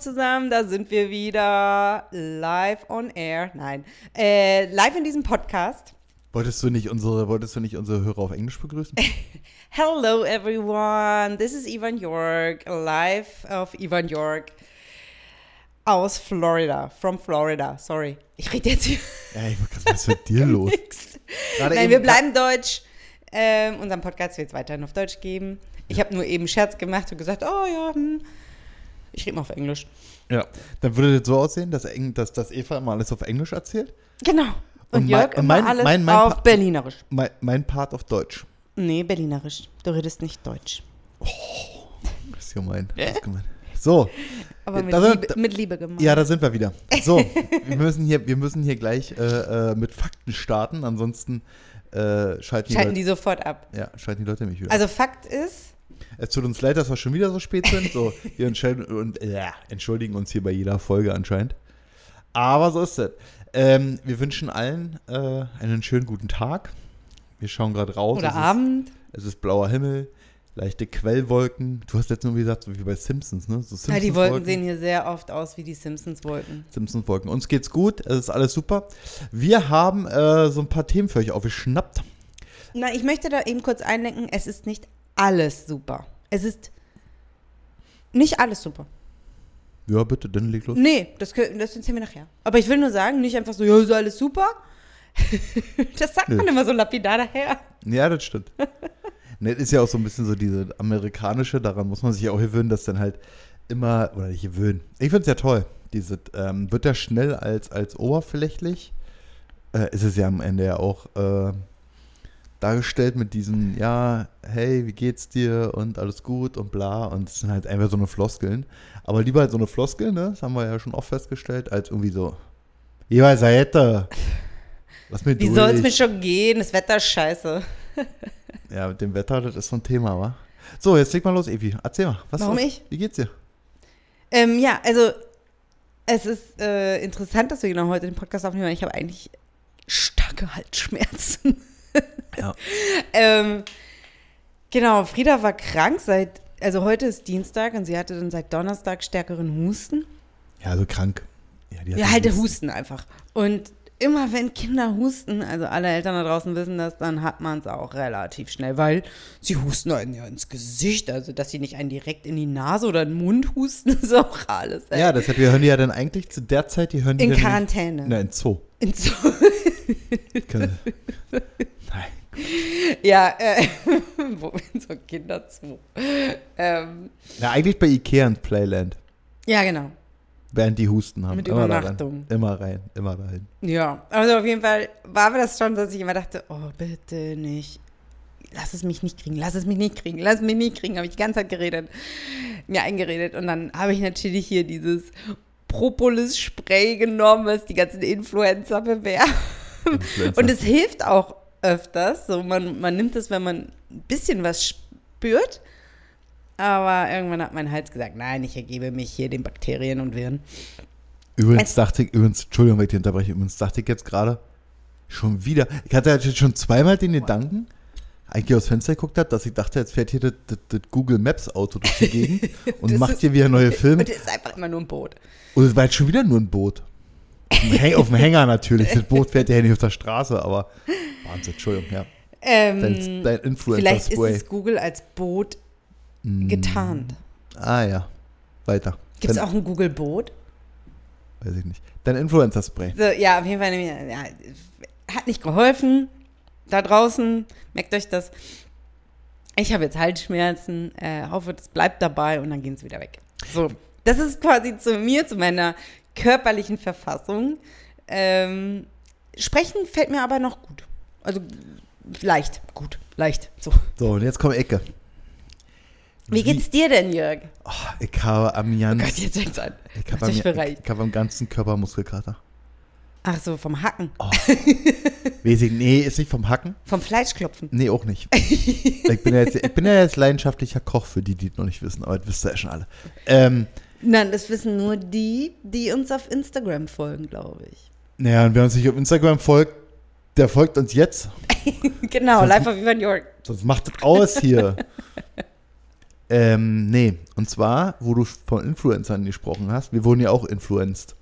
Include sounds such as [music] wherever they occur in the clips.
Zusammen, da sind wir wieder live on air. Nein, äh, live in diesem Podcast. Wolltest du nicht unsere, wolltest du nicht unsere Hörer auf Englisch begrüßen? [laughs] Hello everyone, this is Ivan York, live of Ivan York aus Florida, from Florida. Sorry, ich rede jetzt hier. Ja, ich wollte gerade, was ist mit dir [laughs] los? Nein, wir bleiben deutsch. Ähm, unseren Podcast wird es weiterhin auf Deutsch geben. Ich habe nur eben Scherz gemacht und gesagt, oh ja, hm. Ich rede mal auf Englisch. Ja, dann würde das so aussehen, dass, Eng, dass, dass Eva immer alles auf Englisch erzählt. Genau. Und, Und Jörg mein- immer mein- alles mein- mein auf Pa- Berlinerisch. Mein, mein Part auf Deutsch. Nee, Berlinerisch. Du redest nicht Deutsch. Das ist gemein. Das ist gemein. So, Aber mit, sind- Liebe, mit Liebe gemacht. ja, da sind wir wieder. So, [laughs] wir müssen hier, wir müssen hier gleich äh, äh, mit Fakten starten, ansonsten äh, schalten, Schalten die die sofort ab. Leute, ja, schalten die Leute mich wieder. Also Fakt ist, es tut uns leid, dass wir schon wieder so spät sind. So, wir und, äh, entschuldigen uns hier bei jeder Folge anscheinend. Aber so ist es. Ähm, wir wünschen allen äh, einen schönen guten Tag. Wir schauen gerade raus. oder es Abend. Ist, es ist blauer Himmel, leichte Quellwolken. Du hast jetzt nur gesagt, so wie bei Simpsons, ne? So Ja, die Simpsons Wolken sehen hier sehr oft aus wie die Simpsons-Wolken. Simpsons Wolken. Uns geht's gut, es ist alles super. Wir haben äh, so ein paar Themen für euch aufgeschnappt. Na, ich möchte da eben kurz einlenken, es ist nicht alles super. Es ist nicht alles super. Ja, bitte, dann leg los. Nee, das, das erzählen wir nachher. Aber ich will nur sagen, nicht einfach so, ja, ist alles super. [laughs] das sagt man Nee. immer so lapidar daher. Ja, das stimmt. [laughs] ne, ist ja auch so ein bisschen so diese amerikanische, daran muss man sich ja auch gewöhnen, dass dann halt immer, oder nicht gewöhnen. Ich finde es ja toll. Diese, ähm, wird ja schnell als, als oberflächlich, äh, ist es ja am Ende ja auch äh, dargestellt mit diesen, ja, hey, wie geht's dir und alles gut und bla. Und es sind halt einfach so eine Floskeln. Aber lieber halt so eine Floskel, ne? Das haben wir ja schon oft festgestellt, als irgendwie so, ja, Seite. Lass mir Wie soll es mir schon gehen? Das Wetter ist scheiße. [laughs] Ja, mit dem Wetter, das ist so ein Thema, wa? So, jetzt leg mal los, Evi. Erzähl mal. Was Warum was- ich? Wie geht's dir? Ähm, ja, also es ist äh, interessant, dass wir genau heute den Podcast aufnehmen, weil ich habe eigentlich starke Halsschmerzen. [laughs] Ja. [laughs] ähm, genau, Frieda war krank seit, also heute ist Dienstag und sie hatte dann seit Donnerstag stärkeren Husten. Ja, so krank. Ja, Ja, halt Husten. Husten einfach. Und immer wenn Kinder husten, also alle Eltern da draußen wissen das, dann hat man es auch relativ schnell, weil sie husten einen ja ins Gesicht, also dass sie nicht einen direkt in die Nase oder den Mund husten, [laughs] ist auch alles. ey. Ja, deshalb, wir hören die ja dann eigentlich zu der Zeit, die hören die in Quarantäne. Nein, in Zoo. In so Keine- [laughs] Nein. ja, äh, [laughs] wo in so Kinderzoo. Ähm, Ja, eigentlich bei Ikea und Playland. ja, genau. Während die Husten haben. Mit immer Übernachtung. Rein. Immer rein, immer dahin. Ja, also auf jeden Fall war mir das schon, dass ich immer dachte, oh, bitte nicht. Lass es mich nicht kriegen, lass es mich nicht kriegen, lass es mich nicht kriegen. Habe ich die ganze Zeit geredet, mir eingeredet. Und dann habe ich natürlich hier dieses Propolis-Spray genommen, was die ganzen Influencer bewerben. Influencer. Und es hilft auch öfters. So, man, man nimmt es, wenn man ein bisschen was spürt. Aber irgendwann hat mein Hals gesagt, nein, ich ergebe mich hier den Bakterien und Viren. Übrigens dachte ich, übrigens, Entschuldigung, wenn ich dich unterbreche, übrigens dachte ich jetzt gerade, schon wieder, ich hatte jetzt schon zweimal den Gedanken, eigentlich aus Fenster geguckt hat, dass ich dachte, jetzt fährt hier das, das, das Google Maps Auto durch die Gegend [laughs] und macht ist- hier wieder neue Filme. Und es ist einfach immer nur ein Boot. Und es war jetzt schon wieder nur ein Boot. Auf dem, Hänger natürlich. Das Boot fährt ja nicht auf der Straße, aber Wahnsinn, Entschuldigung, ja. Dein, Ähm, dein vielleicht ist es Google als Boot getarnt. Ah ja, weiter. Gibt es auch ein Google-Boot? Weiß ich nicht. Dein Influencer-Spray. So, ja, auf jeden Fall. Ja, hat nicht geholfen. Da draußen, merkt euch das. Ich habe jetzt Halsschmerzen. Äh, hoffe, das bleibt dabei und dann gehen sie wieder weg. So, das ist quasi zu mir, zu meiner körperlichen Verfassung. Ähm, sprechen fällt mir aber noch gut. Also leicht, gut, leicht. So. So, und jetzt kommt Ecke. Wie geht's dir denn, Jörg? Oh, ich habe am Oh ganz, Gott, jetzt fängt's an. ich habe am, ich habe am ganzen Körper Muskelkater. Ach so, vom Hacken. [laughs] Weiß ich, nee, ist nicht vom Hacken. Vom Fleischklopfen. Nee, auch nicht. [laughs] ich, bin ja jetzt, ich bin ja jetzt leidenschaftlicher Koch, für die, die es noch nicht wissen, aber das wisst ihr ja schon alle. Ähm, Nein, das wissen nur die, die uns auf Instagram folgen, glaube ich. naja, und wer uns nicht auf Instagram folgt, der folgt uns jetzt. [laughs] genau, Sonst- live auf Ivan York. Sonst macht das aus hier. Ähm, nee, und zwar, wo du von Influencern gesprochen hast, wir wurden ja auch influenced.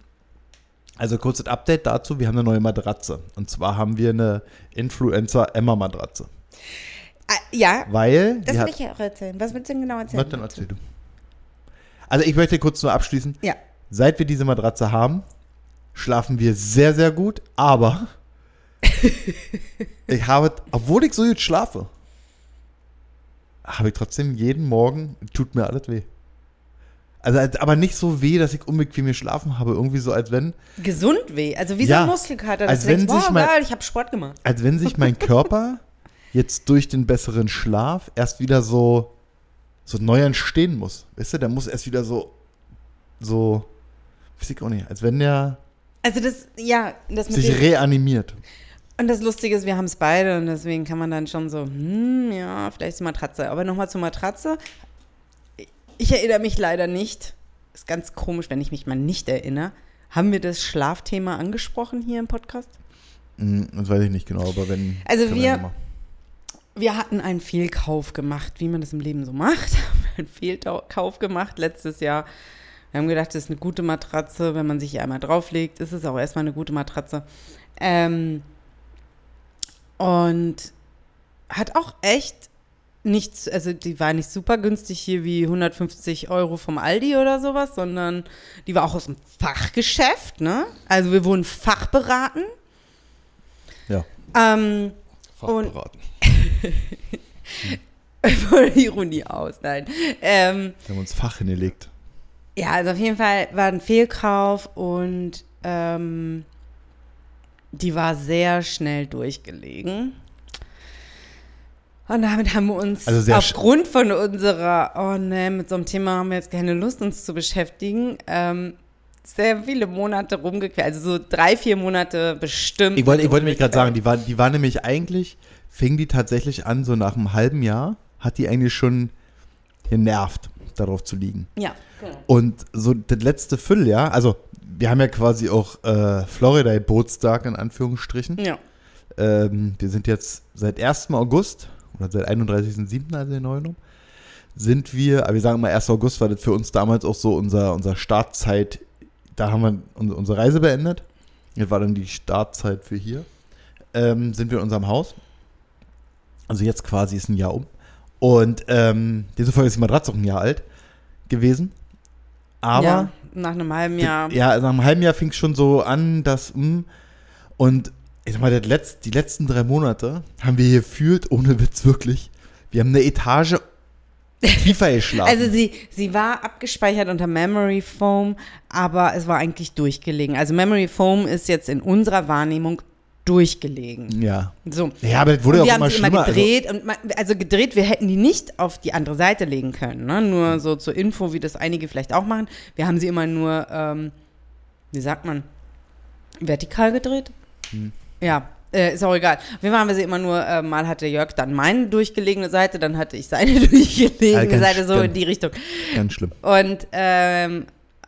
Also kurzes Update dazu, wir haben eine neue Matratze. Und zwar haben wir eine Influencer-Emma-Matratze. Ah, ja, Weil, das will ich ja auch erzählen. Was willst du denn genau erzählen? Warte, dann erzähl du. Also ich möchte kurz nur abschließen. Ja. Seit wir diese Matratze haben, schlafen wir sehr, sehr gut, aber [laughs] ich habe, obwohl ich so gut schlafe, habe ich trotzdem jeden Morgen, tut mir alles weh. Also, als- aber nicht so weh, dass ich unbequem geschlafen habe. Irgendwie so, als wenn, Gesund weh. Also wie Ja, so ein Muskelkater. als dass denkst, wenn sich wow, mal- geil, ich habe Sport gemacht. als wenn sich mein Körper [laughs] jetzt durch den besseren Schlaf erst wieder so, so neu entstehen muss. Weißt du, der muss erst wieder so, so, weiß ich auch nicht, als wenn der Also das, ja, das mit sich reanimiert. Und das Lustige ist, wir haben es beide und deswegen kann man dann schon so, hm, ja, vielleicht ist die Matratze. Aber nochmal zur Matratze. Ich erinnere mich leider nicht. Ist ganz komisch, wenn ich mich mal nicht erinnere. Haben wir das Schlafthema angesprochen hier im Podcast? Hm, Das weiß ich nicht genau, aber wenn. Also wir-. Wir hatten einen Fehlkauf gemacht, wie man das im Leben so macht. [laughs] Haben wir einen Fehlkauf gemacht letztes Jahr. Wir haben gedacht, das ist eine gute Matratze. Wenn man sich hier einmal drauflegt, ist es auch erstmal eine gute Matratze. Ähm, und hat auch echt nichts, also die war nicht super günstig hier wie 150 Euro vom Aldi oder sowas, sondern die war auch aus dem Fachgeschäft, ne? Also wir wurden fachberaten. Ja. Ähm, Fachberaten. [laughs] Voll Ironie aus, nein. Ähm, Wir haben uns Fach hingelegt. ja, also auf jeden Fall war ein Fehlkauf und ähm, die war sehr schnell durchgelegen. Und damit haben wir uns Also aufgrund von unserer, oh ne, mit so einem Thema haben wir jetzt keine Lust, uns zu beschäftigen, ähm, sehr viele Monate rumgequert. Also so drei, vier Monate bestimmt. Ich wollte, ich wollte nämlich gerade sagen, rumgequält. die war, die war nämlich eigentlich, fing die tatsächlich an, so nach einem halben Jahr, hat die eigentlich schon genervt, darauf zu liegen. Ja, genau. Und so das letzte Vierteljahr, also wir haben ja quasi auch äh, Florida Geburtstag in Anführungsstrichen. Ja. Ähm, wir sind jetzt seit 1. August oder seit 31.07., also den neuen, sind wir, aber wir sagen mal 1. August war das für uns damals auch so unser, unser Startzeit, da haben wir un- unsere Reise beendet. Das war dann die Startzeit für hier. Ähm, sind wir in unserem Haus. Also jetzt quasi ist ein Jahr um. Und ähm, demzufolge ist die Matratze auch ein Jahr alt gewesen. Aber ja, nach einem halben Jahr. ja, nach einem halben Jahr fing es schon so an, dass, mm, und ich sag mal, das letzt, die letzten drei Monate haben wir hier gefühlt, ohne Witz wirklich, wir haben eine Etage tiefer [laughs] geschlafen. Also sie, sie war abgespeichert unter Memory Foam, aber es war eigentlich durchgelegen. Also Memory Foam ist jetzt in unserer Wahrnehmung durchgelegen. ja. So. Ja, aber das wurde und auch wir haben immer sie immer schlimmer. also- gedreht und ma- also gedreht, wir hätten die nicht auf die andere Seite legen können. Ne? Nur so zur Info, wie das einige vielleicht auch machen. Wir haben sie immer nur, ähm, wie sagt man, vertikal gedreht? Hm. Ja, äh, ist auch egal. Fall haben wir sie immer nur, äh, mal hatte Jörg dann meine durchgelegene Seite, dann hatte ich seine [laughs] durchgelegene ganz Seite, so in schlimm. die Richtung. Also, ganz schlimm. Und, ähm,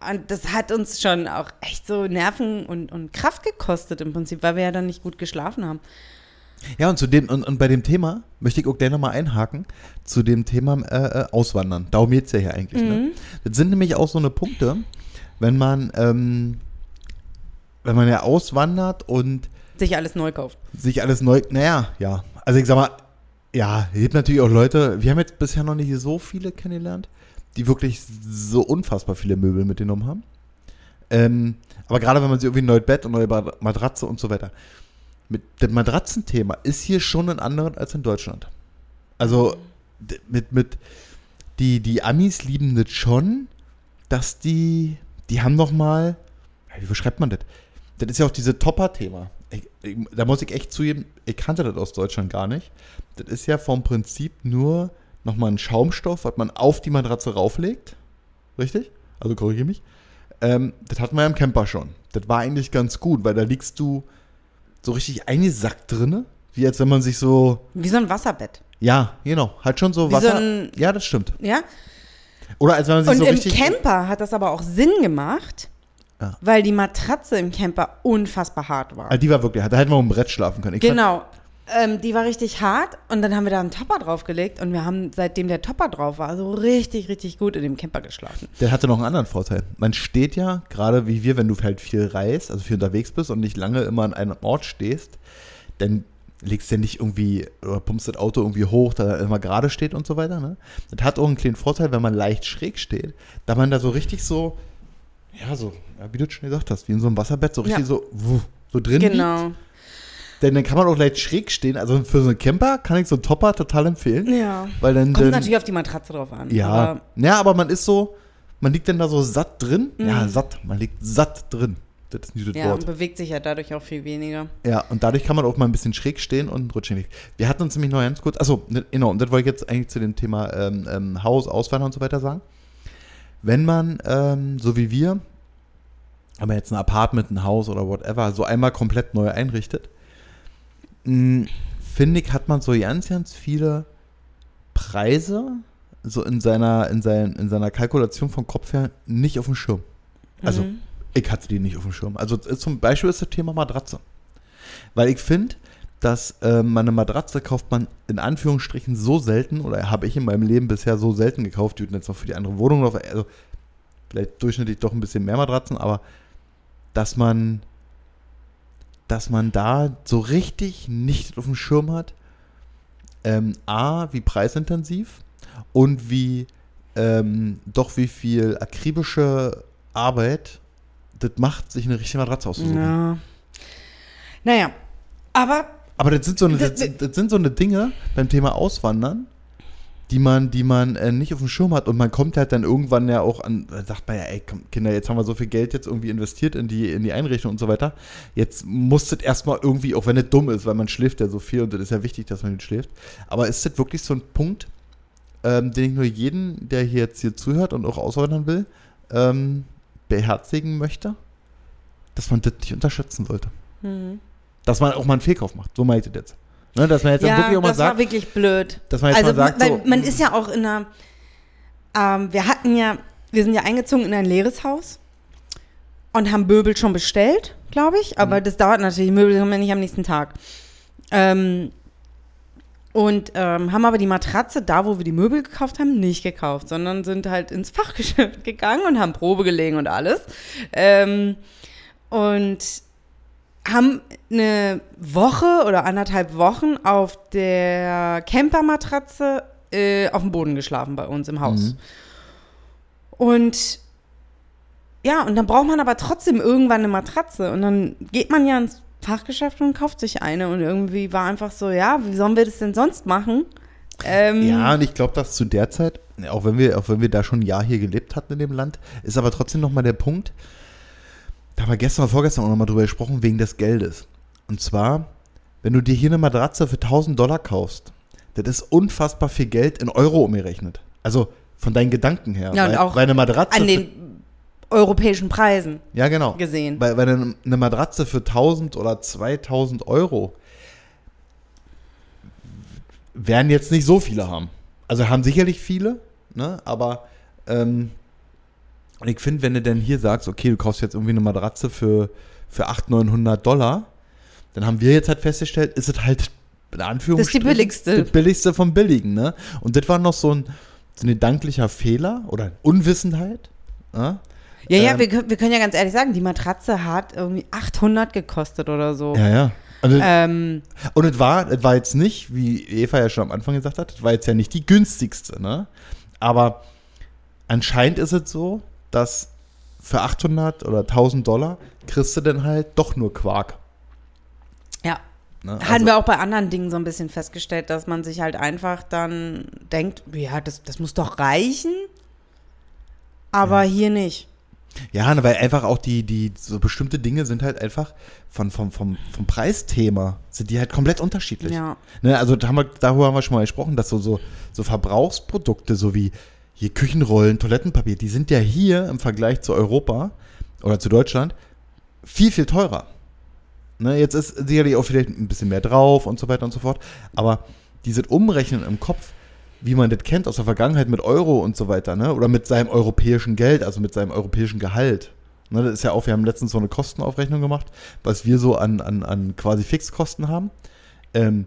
und das hat uns schon auch echt so Nerven und, und Kraft gekostet im Prinzip, weil wir ja dann nicht gut geschlafen haben. Ja, und zu dem, und, und bei dem Thema möchte ich auch gleich nochmal einhaken, zu dem Thema äh, äh, Auswandern. Darum geht es ja hier eigentlich. Ne? Mhm. Das sind nämlich auch so eine Punkte, wenn man, ähm, wenn man ja auswandert und Sich alles neu kauft. sich alles neu. Naja, ja. Also ich sag mal, ja, es gibt natürlich auch Leute, wir haben jetzt bisher noch nicht so viele kennengelernt, die wirklich so unfassbar viele Möbel mitgenommen haben. Ähm, aber gerade wenn man sich irgendwie ein neues Bett und neue Matratze und so weiter. Mit dem Matratzenthema ist hier schon ein anderes als in Deutschland. Also mit, mit die, die Amis lieben das schon, dass die, die haben noch mal, wie beschreibt man das? Das ist ja auch dieses Topper-Thema. Da muss ich echt zugeben, ich kannte das aus Deutschland gar nicht. Das ist ja vom Prinzip nur nochmal ein Schaumstoff, was man auf die Matratze rauflegt. Richtig? Also korrigiere mich. Ähm, das hatten wir ja im Camper schon. Das war eigentlich ganz gut, weil da liegst du so richtig eingesackt drinne, wie als wenn man sich so, Wie so ein Wasserbett. ja, genau, halt schon so Wie Wasser. so ein- ja, das stimmt. Ja? Oder als wenn man sich Und so im richtig. Camper hat das aber auch Sinn gemacht, Ja. weil die Matratze im Camper unfassbar hart war. Ah, die war wirklich, da hätten wir auf dem Brett schlafen können. Ich genau. Ähm, die war richtig hart und dann haben wir da einen Topper draufgelegt und wir haben, seitdem der Topper drauf war, so richtig, richtig gut in dem Camper geschlafen. Der hatte noch einen anderen Vorteil. Man steht ja, gerade wie wir, wenn du halt viel reist, also viel unterwegs bist und nicht lange immer an einem Ort stehst, dann legst du ja nicht irgendwie oder pumpst das Auto irgendwie hoch, da er immer gerade steht und so weiter. Ne? Das hat auch einen kleinen Vorteil, wenn man leicht schräg steht, da man da so richtig so, ja, so, wie du schon gesagt hast, wie in so einem Wasserbett, so richtig Ja. so, wuh, so drin liegt. Genau. Denn dann kann man auch leicht schräg stehen. Also für so einen Camper kann ich so einen Topper total empfehlen. Ja. Weil dann, Kommt dann natürlich auf die Matratze drauf an. ja, Aber ja, aber man ist so, man liegt dann da so satt drin. Ja, Mhm. satt, man liegt satt drin. Das ist nicht das ja, und Wort. bewegt sich ja dadurch auch viel weniger. Ja, und dadurch kann man auch mal ein bisschen schräg stehen und rutschen weg. Wir hatten uns nämlich noch ganz kurz, achso, ne, genau, und das wollte ich jetzt eigentlich zu dem Thema ähm, ähm, Haus, Auswandern und so weiter sagen. Wenn man, ähm, so wie wir, aber jetzt ein Apartment, ein Haus oder whatever, so einmal komplett neu einrichtet, finde ich, hat man so ganz, ganz viele Preise so in seiner, in, sein, in seiner Kalkulation vom Kopf her nicht auf dem Schirm. Also, Mhm. ich hatte die nicht auf dem Schirm. Also zum Beispiel ist das Thema Matratze. Weil ich finde, dass äh, man eine Matratze kauft man in Anführungsstrichen so selten, oder habe ich in meinem Leben bisher so selten gekauft, die jetzt noch für die andere Wohnung also vielleicht durchschnittlich doch ein bisschen mehr Matratzen, aber dass man, dass man da so richtig nicht auf dem Schirm hat, ähm, A, wie preisintensiv und wie ähm, doch wie viel akribische Arbeit das macht, sich eine richtige Matratze auszusuchen. Ja. Naja, aber Aber das sind, so eine, Das- das, das sind so eine Dinge beim Thema Auswandern, die man, die man äh, nicht auf dem Schirm hat und man kommt halt dann irgendwann ja auch an, da sagt man ja, ey, komm, Kinder, jetzt haben wir so viel Geld jetzt irgendwie investiert in die, in die Einrichtung und so weiter. Jetzt muss das erstmal irgendwie, auch wenn es dumm ist, weil man schläft ja so viel und das ist ja wichtig, dass man nicht schläft. Aber ist das wirklich so ein Punkt, ähm, den ich nur jeden, der hier jetzt hier zuhört und auch auswandern will, ähm, beherzigen möchte, dass man das nicht unterschätzen sollte. hm. Dass man auch mal einen Fehlkauf macht. So meinte ich das jetzt. Ne, dass man jetzt ja, wirklich auch mal das war sagt, wirklich blöd. dass man jetzt also, mal sagt, weil so, man ist ja auch in einer, ähm, wir hatten ja, wir sind ja eingezogen in ein leeres Haus und haben Möbel schon bestellt, glaube ich, aber Mhm. das dauert natürlich, Möbel kommen ja nicht am nächsten Tag. Ähm, und ähm, haben aber die Matratze da, wo wir die Möbel gekauft haben, nicht gekauft, sondern sind halt ins Fachgeschäft [laughs] gegangen und haben Probe gelegen und alles. Ähm, und haben eine Woche oder anderthalb Wochen auf der Campermatratze äh, auf dem Boden geschlafen bei uns im Haus. Mhm. Und ja, und dann braucht man aber trotzdem irgendwann eine Matratze. Und dann geht man ja ins Fachgeschäft und kauft sich eine. Und irgendwie war einfach so, ja, wie sollen wir das denn sonst machen? Ähm, Ja, und ich glaube, dass zu der Zeit, auch wenn wir, auch wenn wir da schon ein Jahr hier gelebt hatten in dem Land, ist aber trotzdem nochmal der Punkt, da haben wir gestern oder vorgestern auch nochmal drüber gesprochen, wegen des Geldes. Und zwar, wenn du dir hier eine Matratze für 1000 Dollar kaufst, das ist unfassbar viel Geld in Euro umgerechnet. Also von deinen Gedanken her. Ja, und weil, auch weil eine Matratze an den europäischen Preisen ja, genau. gesehen. Weil, weil eine, eine Matratze für 1000 oder 2000 Euro werden jetzt nicht so viele haben. Also haben sicherlich viele, ne? aber ähm, und ich finde, wenn du denn hier sagst, okay, du kaufst jetzt irgendwie eine Matratze für, für 800, 900 Dollar, dann haben wir jetzt halt festgestellt, ist es halt in Anführungsstrichen billigste. Das billigste vom Billigen. Ne? Und das war noch so ein, so ein gedanklicher Fehler oder Unwissenheit. Ne? Ja, ja, ähm, wir, können- wir können ja ganz ehrlich sagen, die Matratze hat irgendwie 800 gekostet oder so. Ja, ja. Und, es- Ähm, und es war, es war jetzt nicht, wie Eva ja schon am Anfang gesagt hat, es war jetzt ja nicht die günstigste, ne? Aber anscheinend ist es so, dass für 800 oder 1000 Dollar kriegst du dann halt doch nur Quark. ja. Ne? Hatten Also- wir auch bei anderen Dingen so ein bisschen festgestellt, dass man sich halt einfach dann denkt, ja, das, das muss doch reichen, aber hier nicht. Ja, ne, weil einfach auch die, die, so bestimmte Dinge sind halt einfach von, vom, vom, vom Preisthema, sind die halt komplett unterschiedlich. Ja. Ne, also da haben wir, darüber haben wir schon mal gesprochen, dass so, so, so Verbrauchsprodukte, so wie hier Küchenrollen, Toilettenpapier, die sind ja hier im Vergleich zu Europa oder zu Deutschland viel, viel teurer. Ne, jetzt ist sicherlich auch vielleicht ein bisschen mehr drauf und so weiter und so fort, aber dieses Umrechnen im Kopf, wie man das kennt aus der Vergangenheit mit Euro und so weiter, ne? oder mit seinem europäischen Geld, also mit seinem europäischen Gehalt. Ne, das ist ja auch, wir haben letztens so eine Kostenaufrechnung gemacht, was wir so an, an, an quasi Fixkosten haben. Ähm,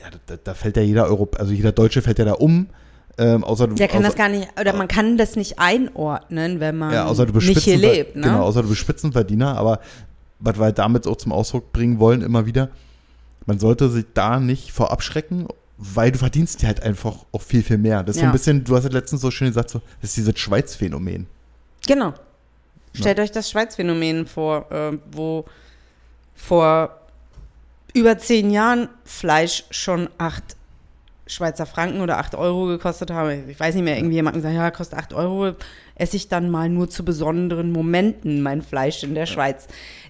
ja, da, da fällt ja jeder Europ also jeder Deutsche fällt ja da um. Ähm, außer du, Der kann außer, das gar nicht, oder man kann das nicht einordnen, wenn man ja, nicht hier lebt. Ne? Genau, außer du bist Spitzenverdiener, aber was wir damit auch zum Ausdruck bringen wollen, immer wieder, man sollte sich da nicht vor abschrecken, weil du verdienst ja halt einfach auch viel, viel mehr. Das ist so Ja. ein bisschen, du hast ja letztens so schön gesagt, so, das ist dieses Schweiz-Phänomen. Genau. Stellt euch das Schweiz-Phänomen vor, äh, wo vor über zehn Jahren Fleisch schon acht Schweizer Franken oder acht Euro gekostet habe. Ich weiß nicht mehr, irgendwie jemand gesagt, ja, kostet acht Euro, esse ich dann mal nur zu besonderen Momenten mein Fleisch in der Schweiz.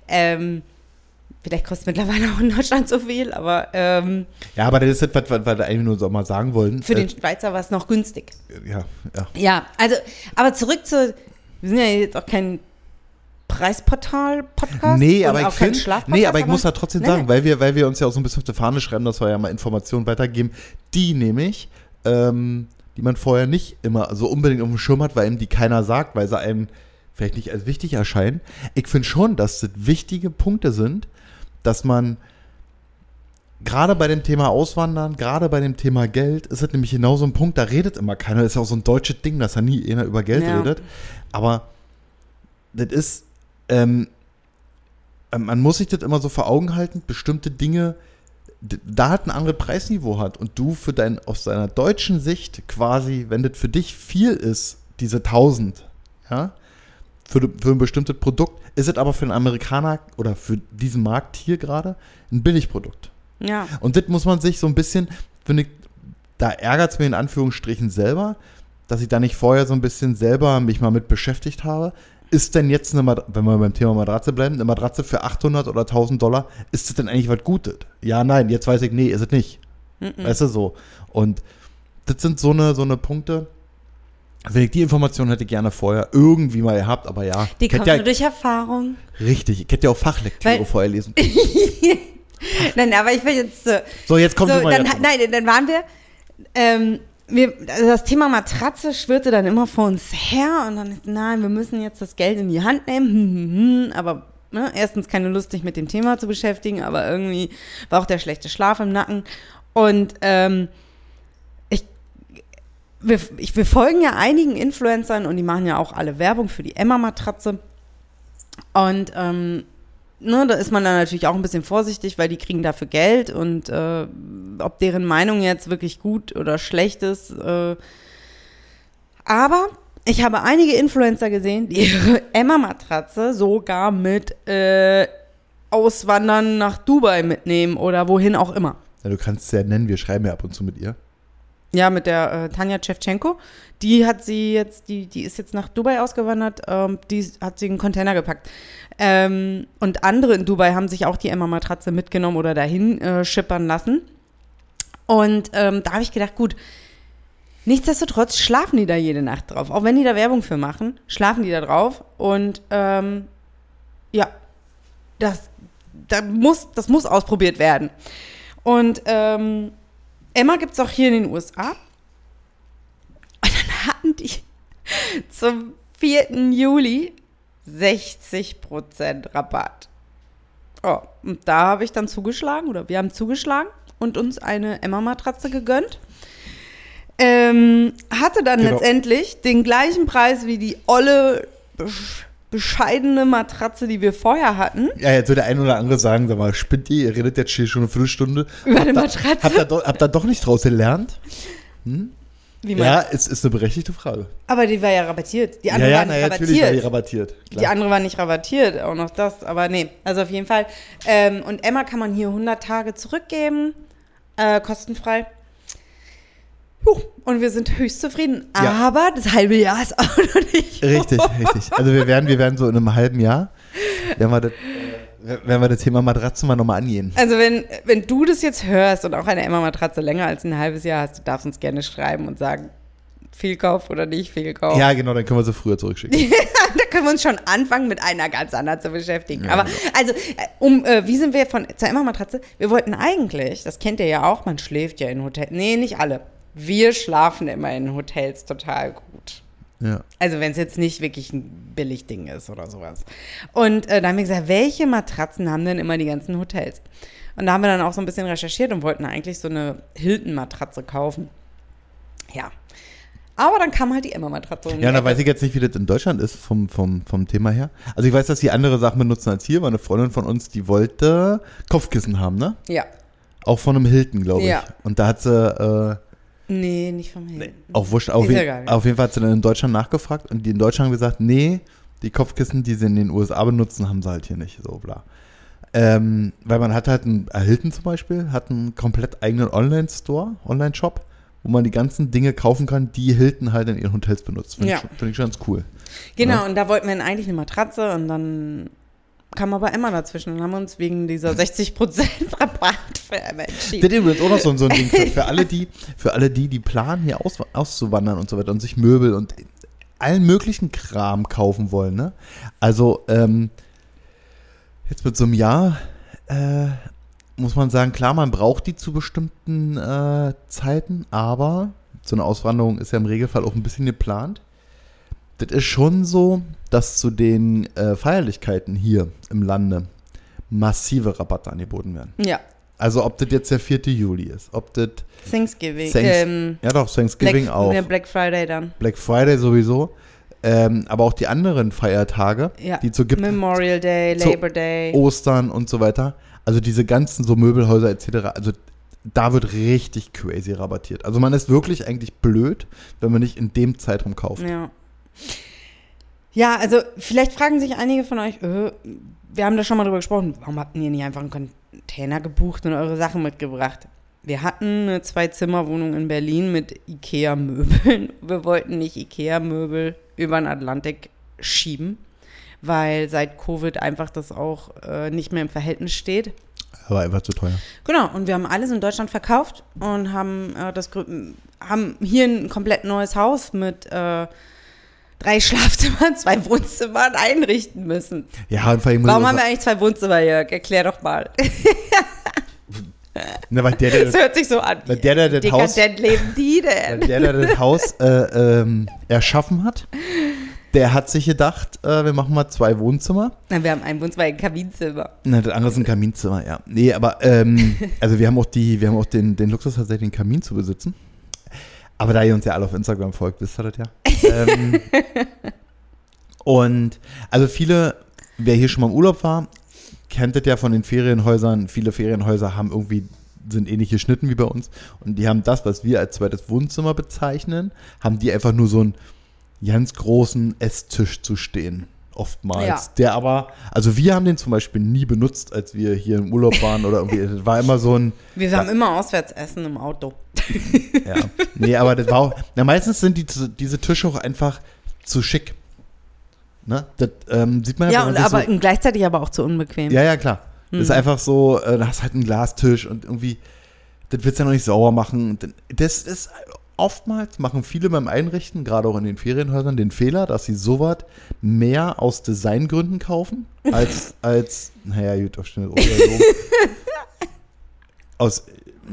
Ähm, vielleicht kostet es mittlerweile auch in Deutschland so viel, aber ähm, Ja, aber das ist das, was, wir eigentlich nur so mal sagen wollen. für den Schweizer war es noch günstig. äh, ja, ja. Ja, also, aber zurück zu, wir sind ja jetzt auch kein Preisportal-Podcast. Nee, aber ich finde, nee, aber ich muss ja trotzdem Nee, sagen, weil wir, weil wir uns ja auch so ein bisschen auf die Fahne schreiben, dass wir ja mal Informationen weitergeben, die nämlich, ähm, die man vorher nicht immer so unbedingt auf dem Schirm hat, weil einem die keiner sagt, weil sie einem vielleicht nicht als wichtig erscheinen. Ich finde schon, dass das wichtige Punkte sind, dass man gerade bei dem Thema Auswandern, gerade bei dem Thema Geld, ist es nämlich genau so ein Punkt, da redet immer keiner. Das ist ja auch so ein deutsches Ding, dass da nie einer über Geld Ja. redet. Aber das ist, ähm, man muss sich das immer so vor Augen halten, bestimmte Dinge, da hat ein anderes Preisniveau hat und du für dein, aus deiner deutschen Sicht quasi, wenn das für dich viel ist, diese 1000, ja, für, für ein bestimmtes Produkt, ist es aber für einen Amerikaner oder für diesen Markt hier gerade ein Billigprodukt. Ja, Und das muss man sich so ein bisschen, finde ich, da ärgert es mir in Anführungsstrichen selber, dass ich da nicht vorher so ein bisschen selber mich mal mit beschäftigt habe. Ist denn jetzt eine, wenn wir beim Thema Matratze bleiben, eine Matratze für 800 oder 1000 Dollar, ist das denn eigentlich was Gutes? Ja, nein, jetzt weiß ich, nee, ist es nicht. Weißt du so. Und das sind so eine, so eine Punkte. Wenn ich die Information hätte gerne vorher irgendwie mal gehabt, aber ja. die kommt ja nur durch Erfahrung. richtig, ich hätte ja auch Fachlektüre Weil- vorher lesen. [laughs] Nein, aber ich will jetzt. Äh, So, jetzt kommt so, mal dann, dazu. nein, dann waren wir. Ähm, wir, also das Thema Matratze schwirrte dann immer vor uns her und dann, nein, wir müssen jetzt das Geld in die Hand nehmen. Hm, hm, hm, aber ne, erstens keine Lust, sich mit dem Thema zu beschäftigen, aber irgendwie war auch der schlechte Schlaf im Nacken. Und ähm, ich, wir, ich, wir folgen ja einigen Influencern und die machen ja auch alle Werbung für die Emma-Matratze. Und ähm, ne, da ist man dann natürlich auch ein bisschen vorsichtig, weil die kriegen dafür Geld und äh, ob deren Meinung jetzt wirklich gut oder schlecht ist. Äh, aber ich habe einige Influencer gesehen, die ihre [laughs] Emma-Matratze sogar mit äh, Auswandern nach Dubai mitnehmen oder wohin auch immer. Ja, du kannst es ja nennen, wir schreiben ja ab und zu mit ihr. Ja, mit der äh, Tanja Tschewtschenko. Die hat sie jetzt, die, die ist jetzt nach Dubai ausgewandert, ähm, die hat sie in einen Container gepackt. Ähm, und andere in Dubai haben sich auch die Emma-Matratze mitgenommen oder dahin äh, schippern lassen. Und ähm, da habe ich gedacht, gut, nichtsdestotrotz schlafen die da jede Nacht drauf. Auch wenn die da Werbung für machen, schlafen die da drauf. Und ähm, ja, das, da muss, das muss ausprobiert werden. Und ähm, Emma gibt es auch hier in den USA. Und dann hatten die zum 4. Juli 60% Rabatt. Oh, und da habe ich dann zugeschlagen oder wir haben zugeschlagen und uns eine Emma-Matratze gegönnt. Ähm, hatte dann Genau. letztendlich den gleichen Preis wie die olle, bescheidene Matratze, die wir vorher hatten. Ja, jetzt wird der ein oder andere sagen, sag mal, spinnt ihr, ihr redet jetzt hier schon eine Viertelstunde. Über Habt eine ihr- Matratze? Habt ihr, do, habt ihr doch nicht draus gelernt? Man, Ja, es ist eine berechtigte Frage. Aber die war ja rabattiert. Die Ja, andere ja, war nicht na, natürlich war die rabattiert. rabattiert. Die andere war nicht rabattiert, auch noch das, aber nee, also auf jeden Fall. Ähm, und Emma kann man hier 100 Tage zurückgeben, äh, kostenfrei. Puh, und wir sind höchst zufrieden. Ja. Aber das halbe Jahr ist auch noch nicht. [laughs] Richtig, richtig. Also wir werden, wir werden so in einem halben Jahr, werden wir das, werden wir das Thema Matratzen mal nochmal angehen. Also wenn, wenn du das jetzt hörst und auch eine Emma-Matratze länger als ein halbes Jahr hast, du darfst uns gerne schreiben und sagen, Fehlkauf oder nicht Fehlkauf. Ja, genau, dann können wir sie früher zurückschicken. [laughs] da können wir uns schon anfangen, mit einer ganz anderen zu beschäftigen. Ja, Aber genau. also, äh, um, äh, wie sind wir von zur Emma-Matratze? Wir wollten eigentlich, das kennt ihr ja auch, man schläft ja in Hotels. Nee, nicht alle. Wir schlafen immer in Hotels total gut. Ja. Also wenn es jetzt nicht wirklich ein Billigding ist oder sowas. Und äh, da haben wir gesagt, welche Matratzen haben denn immer die ganzen Hotels? Und da haben wir dann auch so ein bisschen recherchiert und wollten eigentlich so eine Hilton-Matratze kaufen. Ja. Aber dann kam halt die Emma-Matratze. Ja, da weiß ich jetzt nicht, wie das in Deutschland ist vom, vom, vom Thema her. Also ich weiß, dass die andere Sachen benutzen als hier. War eine Freundin von uns, die wollte Kopfkissen haben, ne? Ja. Auch von einem Hilton, glaube ich. Ja. Und da hat sie, äh, Nee, nicht vom Hilton. auch wurscht, auf, ja auf jeden Fall hat sie dann in Deutschland nachgefragt und die in Deutschland haben gesagt, nee, die Kopfkissen, die sie in den USA benutzen, haben sie halt hier nicht, so bla. Ähm, weil man hat halt ein, äh, Hilton zum Beispiel, hat einen komplett eigenen Online-Store, Online-Shop, wo man die ganzen Dinge kaufen kann, die Hilton halt in ihren Hotels benutzt. Finde Ja. ich, find ich ganz cool. Genau, Ja. und da wollten wir eigentlich eine Matratze und dann kam aber Emma dazwischen und haben uns wegen dieser 60% [laughs] Rabatt für Emma Das entschieden. ist übrigens auch noch so, so ein Ding für, für [laughs] alle, die, für alle die, die planen, hier aus, auszuwandern und so weiter und sich Möbel und allen möglichen Kram kaufen wollen. Ne? Also ähm, jetzt mit so einem Jahr äh, muss man sagen, klar, man braucht die zu bestimmten äh, Zeiten, aber so eine Auswanderung ist ja im Regelfall auch ein bisschen geplant. Das ist schon so, dass zu den äh, Feierlichkeiten hier im Lande massive Rabatte angeboten werden. Ja, Also ob das jetzt der 4. Juli ist, ob das Thanksgiving. Thanks- ähm, ja doch Thanksgiving Black, auch, ja, Black Friday dann. Black Friday sowieso, ähm, aber auch die anderen Feiertage, Ja. die so gibt, Memorial Day, Labor Day. Ostern und so weiter. Also diese ganzen so Möbelhäuser etc. Also da wird richtig crazy rabattiert. Also man ist wirklich eigentlich blöd, wenn man nicht in dem Zeitraum kauft. Ja. Ja, also vielleicht fragen sich einige von euch, äh, wir haben da schon mal drüber gesprochen, warum habt ihr nicht einfach einen Container gebucht und eure Sachen mitgebracht? Wir hatten eine Zwei-Zimmer-Wohnung in Berlin mit Ikea-Möbeln. [laughs] Wir wollten nicht Ikea-Möbel über den Atlantik schieben, weil seit Covid einfach das auch äh, nicht mehr im Verhältnis steht. Aber einfach zu teuer. Genau, und wir haben alles in Deutschland verkauft und haben, äh, das, haben hier ein komplett neues Haus mit äh, drei [laughs] Schlafzimmern, zwei Wohnzimmern einrichten müssen. Ja, und vor allem Warum haben wir eigentlich zwei Wohnzimmer, Jörg? Erklär doch mal. [laughs] na, weil der, der, Das hört sich so an. Weil der, der das Haus- leben die Weil denn? der, der das Haus [laughs] äh, ähm, erschaffen hat, der hat sich gedacht, äh, wir machen mal zwei Wohnzimmer. Na, wir haben ein Wohnzimmer, ein Kabinenzimmer. Na, das andere ist ein Kaminzimmer, ja. Nee, aber ähm, also wir haben auch die, wir haben auch den, den Luxus tatsächlich, einen Kamin zu besitzen. Aber da ihr uns ja alle auf Instagram folgt, wisst ihr das ja. ähm, [laughs] und also viele, wer hier schon mal im Urlaub war, kennt das ja von den Ferienhäusern. Viele Ferienhäuser haben irgendwie sind ähnlich geschnitten wie bei uns und die haben das, was wir als zweites Wohnzimmer bezeichnen, haben die einfach nur so einen ganz großen Esstisch zu stehen. Oftmals. Ja. Der aber, also wir haben den zum Beispiel nie benutzt, als wir hier im Urlaub waren oder irgendwie. Das war immer so ein, Wir haben immer Auswärtsessen im Auto. ja. Nee, aber das war auch, na, meistens sind die, diese Tische auch einfach zu schick. Ne? Das ähm, sieht man Ja, wenn und aber so, gleichzeitig aber auch zu unbequem. Ja, ja, klar. Das ist Hm. einfach so, äh, da hast halt einen Glastisch und irgendwie, das willst du ja noch nicht sauber machen. Das ist oftmals, machen viele beim Einrichten, gerade auch in den Ferienhäusern, den Fehler, dass sie sowas mehr aus Designgründen kaufen, als, [laughs] als naja, gut, auf schnell [laughs] aus,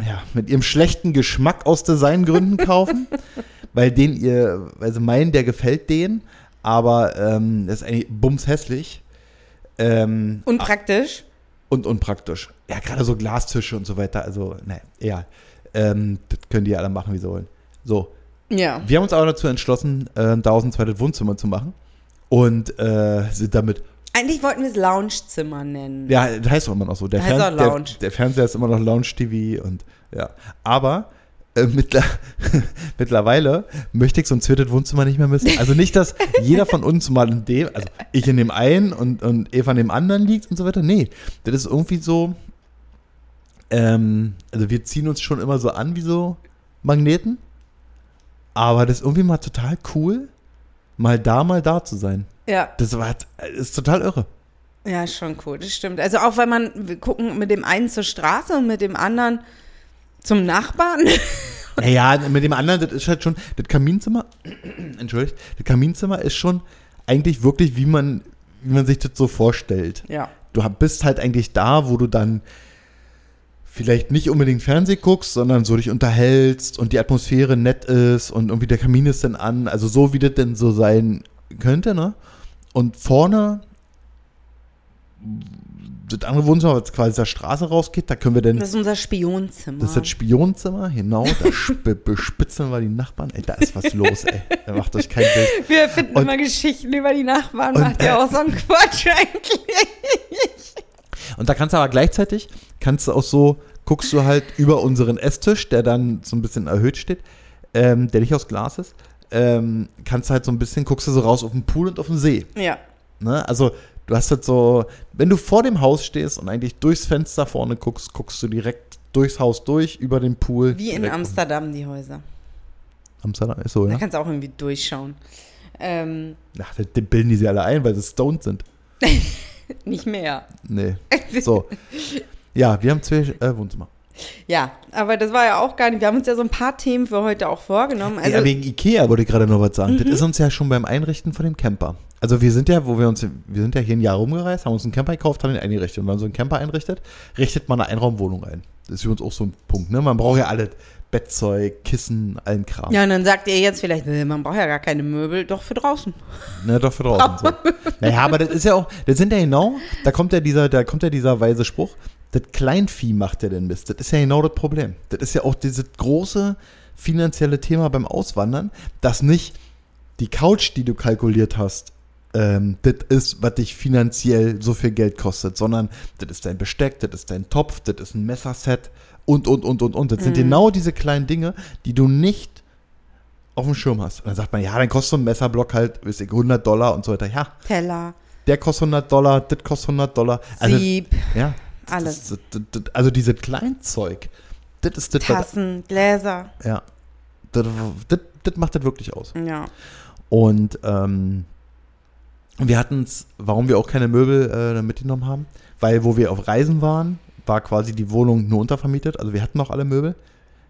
ja, mit ihrem schlechten Geschmack aus Designgründen kaufen, [laughs] weil den ihr, weil sie meinen, der gefällt denen, aber ähm, das ist eigentlich bumshässlich. Ähm, Und praktisch. und unpraktisch. Ja, gerade so Glastische und so weiter. Also, ne, egal. Ähm, das können die alle machen, wie sie wollen. So, Ja. wir haben uns aber dazu entschlossen, äh, daraus ein zweites Wohnzimmer zu machen. Und äh, sind damit, Eigentlich wollten wir es Loungezimmer nennen. ja, das heißt auch immer noch so. Der, Heißt Fern- auch Lounge. Der, der Fernseher ist immer noch Lounge-TV und ja. Aber äh, mittler [laughs] mittlerweile möchte ich so ein zweites Wohnzimmer nicht mehr missen. Also nicht, dass jeder von uns mal in dem, also ich in dem einen und, und Eva in dem anderen liegt und so weiter. Nee, das ist irgendwie so, ähm, also wir ziehen uns schon immer so an wie so Magneten. Aber das ist irgendwie mal total cool, mal da, mal da zu sein. Ja. Das war, das ist total irre. Ja, ist schon cool, das stimmt. Also auch wenn man, wir gucken mit dem einen zur Straße und mit dem anderen zum Nachbarn. [laughs] Ja, mit dem anderen, das ist halt schon, das Kaminzimmer, [clears throat] entschuldigt, das Kaminzimmer ist schon eigentlich wirklich, wie man, wie man sich das so vorstellt. Ja. Du bist halt eigentlich da, wo du dann vielleicht nicht unbedingt Fernseh guckst, sondern so dich unterhältst und die Atmosphäre nett ist und irgendwie der Kamin ist dann an, also so wie das denn so sein könnte, ne? Und vorne das andere Wohnzimmer, was quasi der Straße rausgeht, da können wir dann. Das ist unser Spionzimmer. Das ist das Spionzimmer, genau. Da sp [laughs] bespitzeln wir die Nachbarn. Ey, da ist was los, ey. Da macht euch kein Bild. Wir finden Und- immer Geschichten über die Nachbarn, Und, macht ja äh, auch so einen Quatsch eigentlich. Und da kannst du aber gleichzeitig, kannst du auch so, guckst du halt über unseren Esstisch, der dann so ein bisschen erhöht steht, ähm, der nicht aus Glas ist, ähm, kannst du halt so ein bisschen, guckst du so raus auf den Pool und auf den See. Ja. Ne? Also du hast halt so, wenn du vor dem Haus stehst und eigentlich durchs Fenster vorne guckst, guckst du direkt durchs Haus durch, über den Pool. Wie in Amsterdam, die Häuser. Amsterdam ist so, Da ja. kannst du auch irgendwie durchschauen. Ähm, Ach, da- den bilden die sie alle ein, weil sie stoned sind. [laughs] nicht mehr. Nee. [laughs] So. Ja, wir haben zwei äh, Wohnzimmer. Ja, aber das war ja auch gar nicht. Wir haben uns ja so ein paar Themen für heute auch vorgenommen. Also, ja, wegen Ikea wollte ich gerade noch was sagen. Mhm. Das ist uns ja schon beim Einrichten von dem Camper. Also wir sind ja, wo wir uns, wir sind ja hier ein Jahr rumgereist, haben uns einen Camper gekauft, haben den eingerichtet. Und wenn man so einen Camper einrichtet, richtet man eine Einraumwohnung ein. Das ist für uns auch so ein Punkt. Ne? Man braucht ja alle Bettzeug, Kissen, allen Kram. ja, und dann sagt ihr jetzt vielleicht, man braucht ja gar keine Möbel, doch für draußen. Ne, doch für draußen. so. [laughs] Naja, aber das ist ja auch, das sind ja genau, da kommt ja dieser, da kommt ja dieser weise Spruch, das Kleinvieh macht ja den Mist. Das ist ja genau das Problem. Das ist ja auch dieses große finanzielle Thema beim Auswandern, dass nicht die Couch, die du kalkuliert hast, ähm, das ist, was dich finanziell so viel Geld kostet, sondern das ist dein Besteck, das ist dein Topf, das ist ein Messerset und, und, und, und, und. Das sind genau diese kleinen Dinge, die du nicht auf dem Schirm hast. Und dann sagt man, ja, dann kostet so ein Messerblock halt, weiß ich, 100 Dollar und so weiter. Ja, Teller, der kostet 100 Dollar, das kostet 100 Dollar. Also, Sieb, ja, alles. Das, das, das, also diese Kleinzeug, das ist das, Tassen, Gläser. ja, das macht das wirklich aus. Ja. Und ähm, wir hatten es, warum wir auch keine Möbel äh, mitgenommen haben, weil wo wir auf Reisen waren, war quasi die Wohnung nur untervermietet. Also wir hatten noch alle Möbel.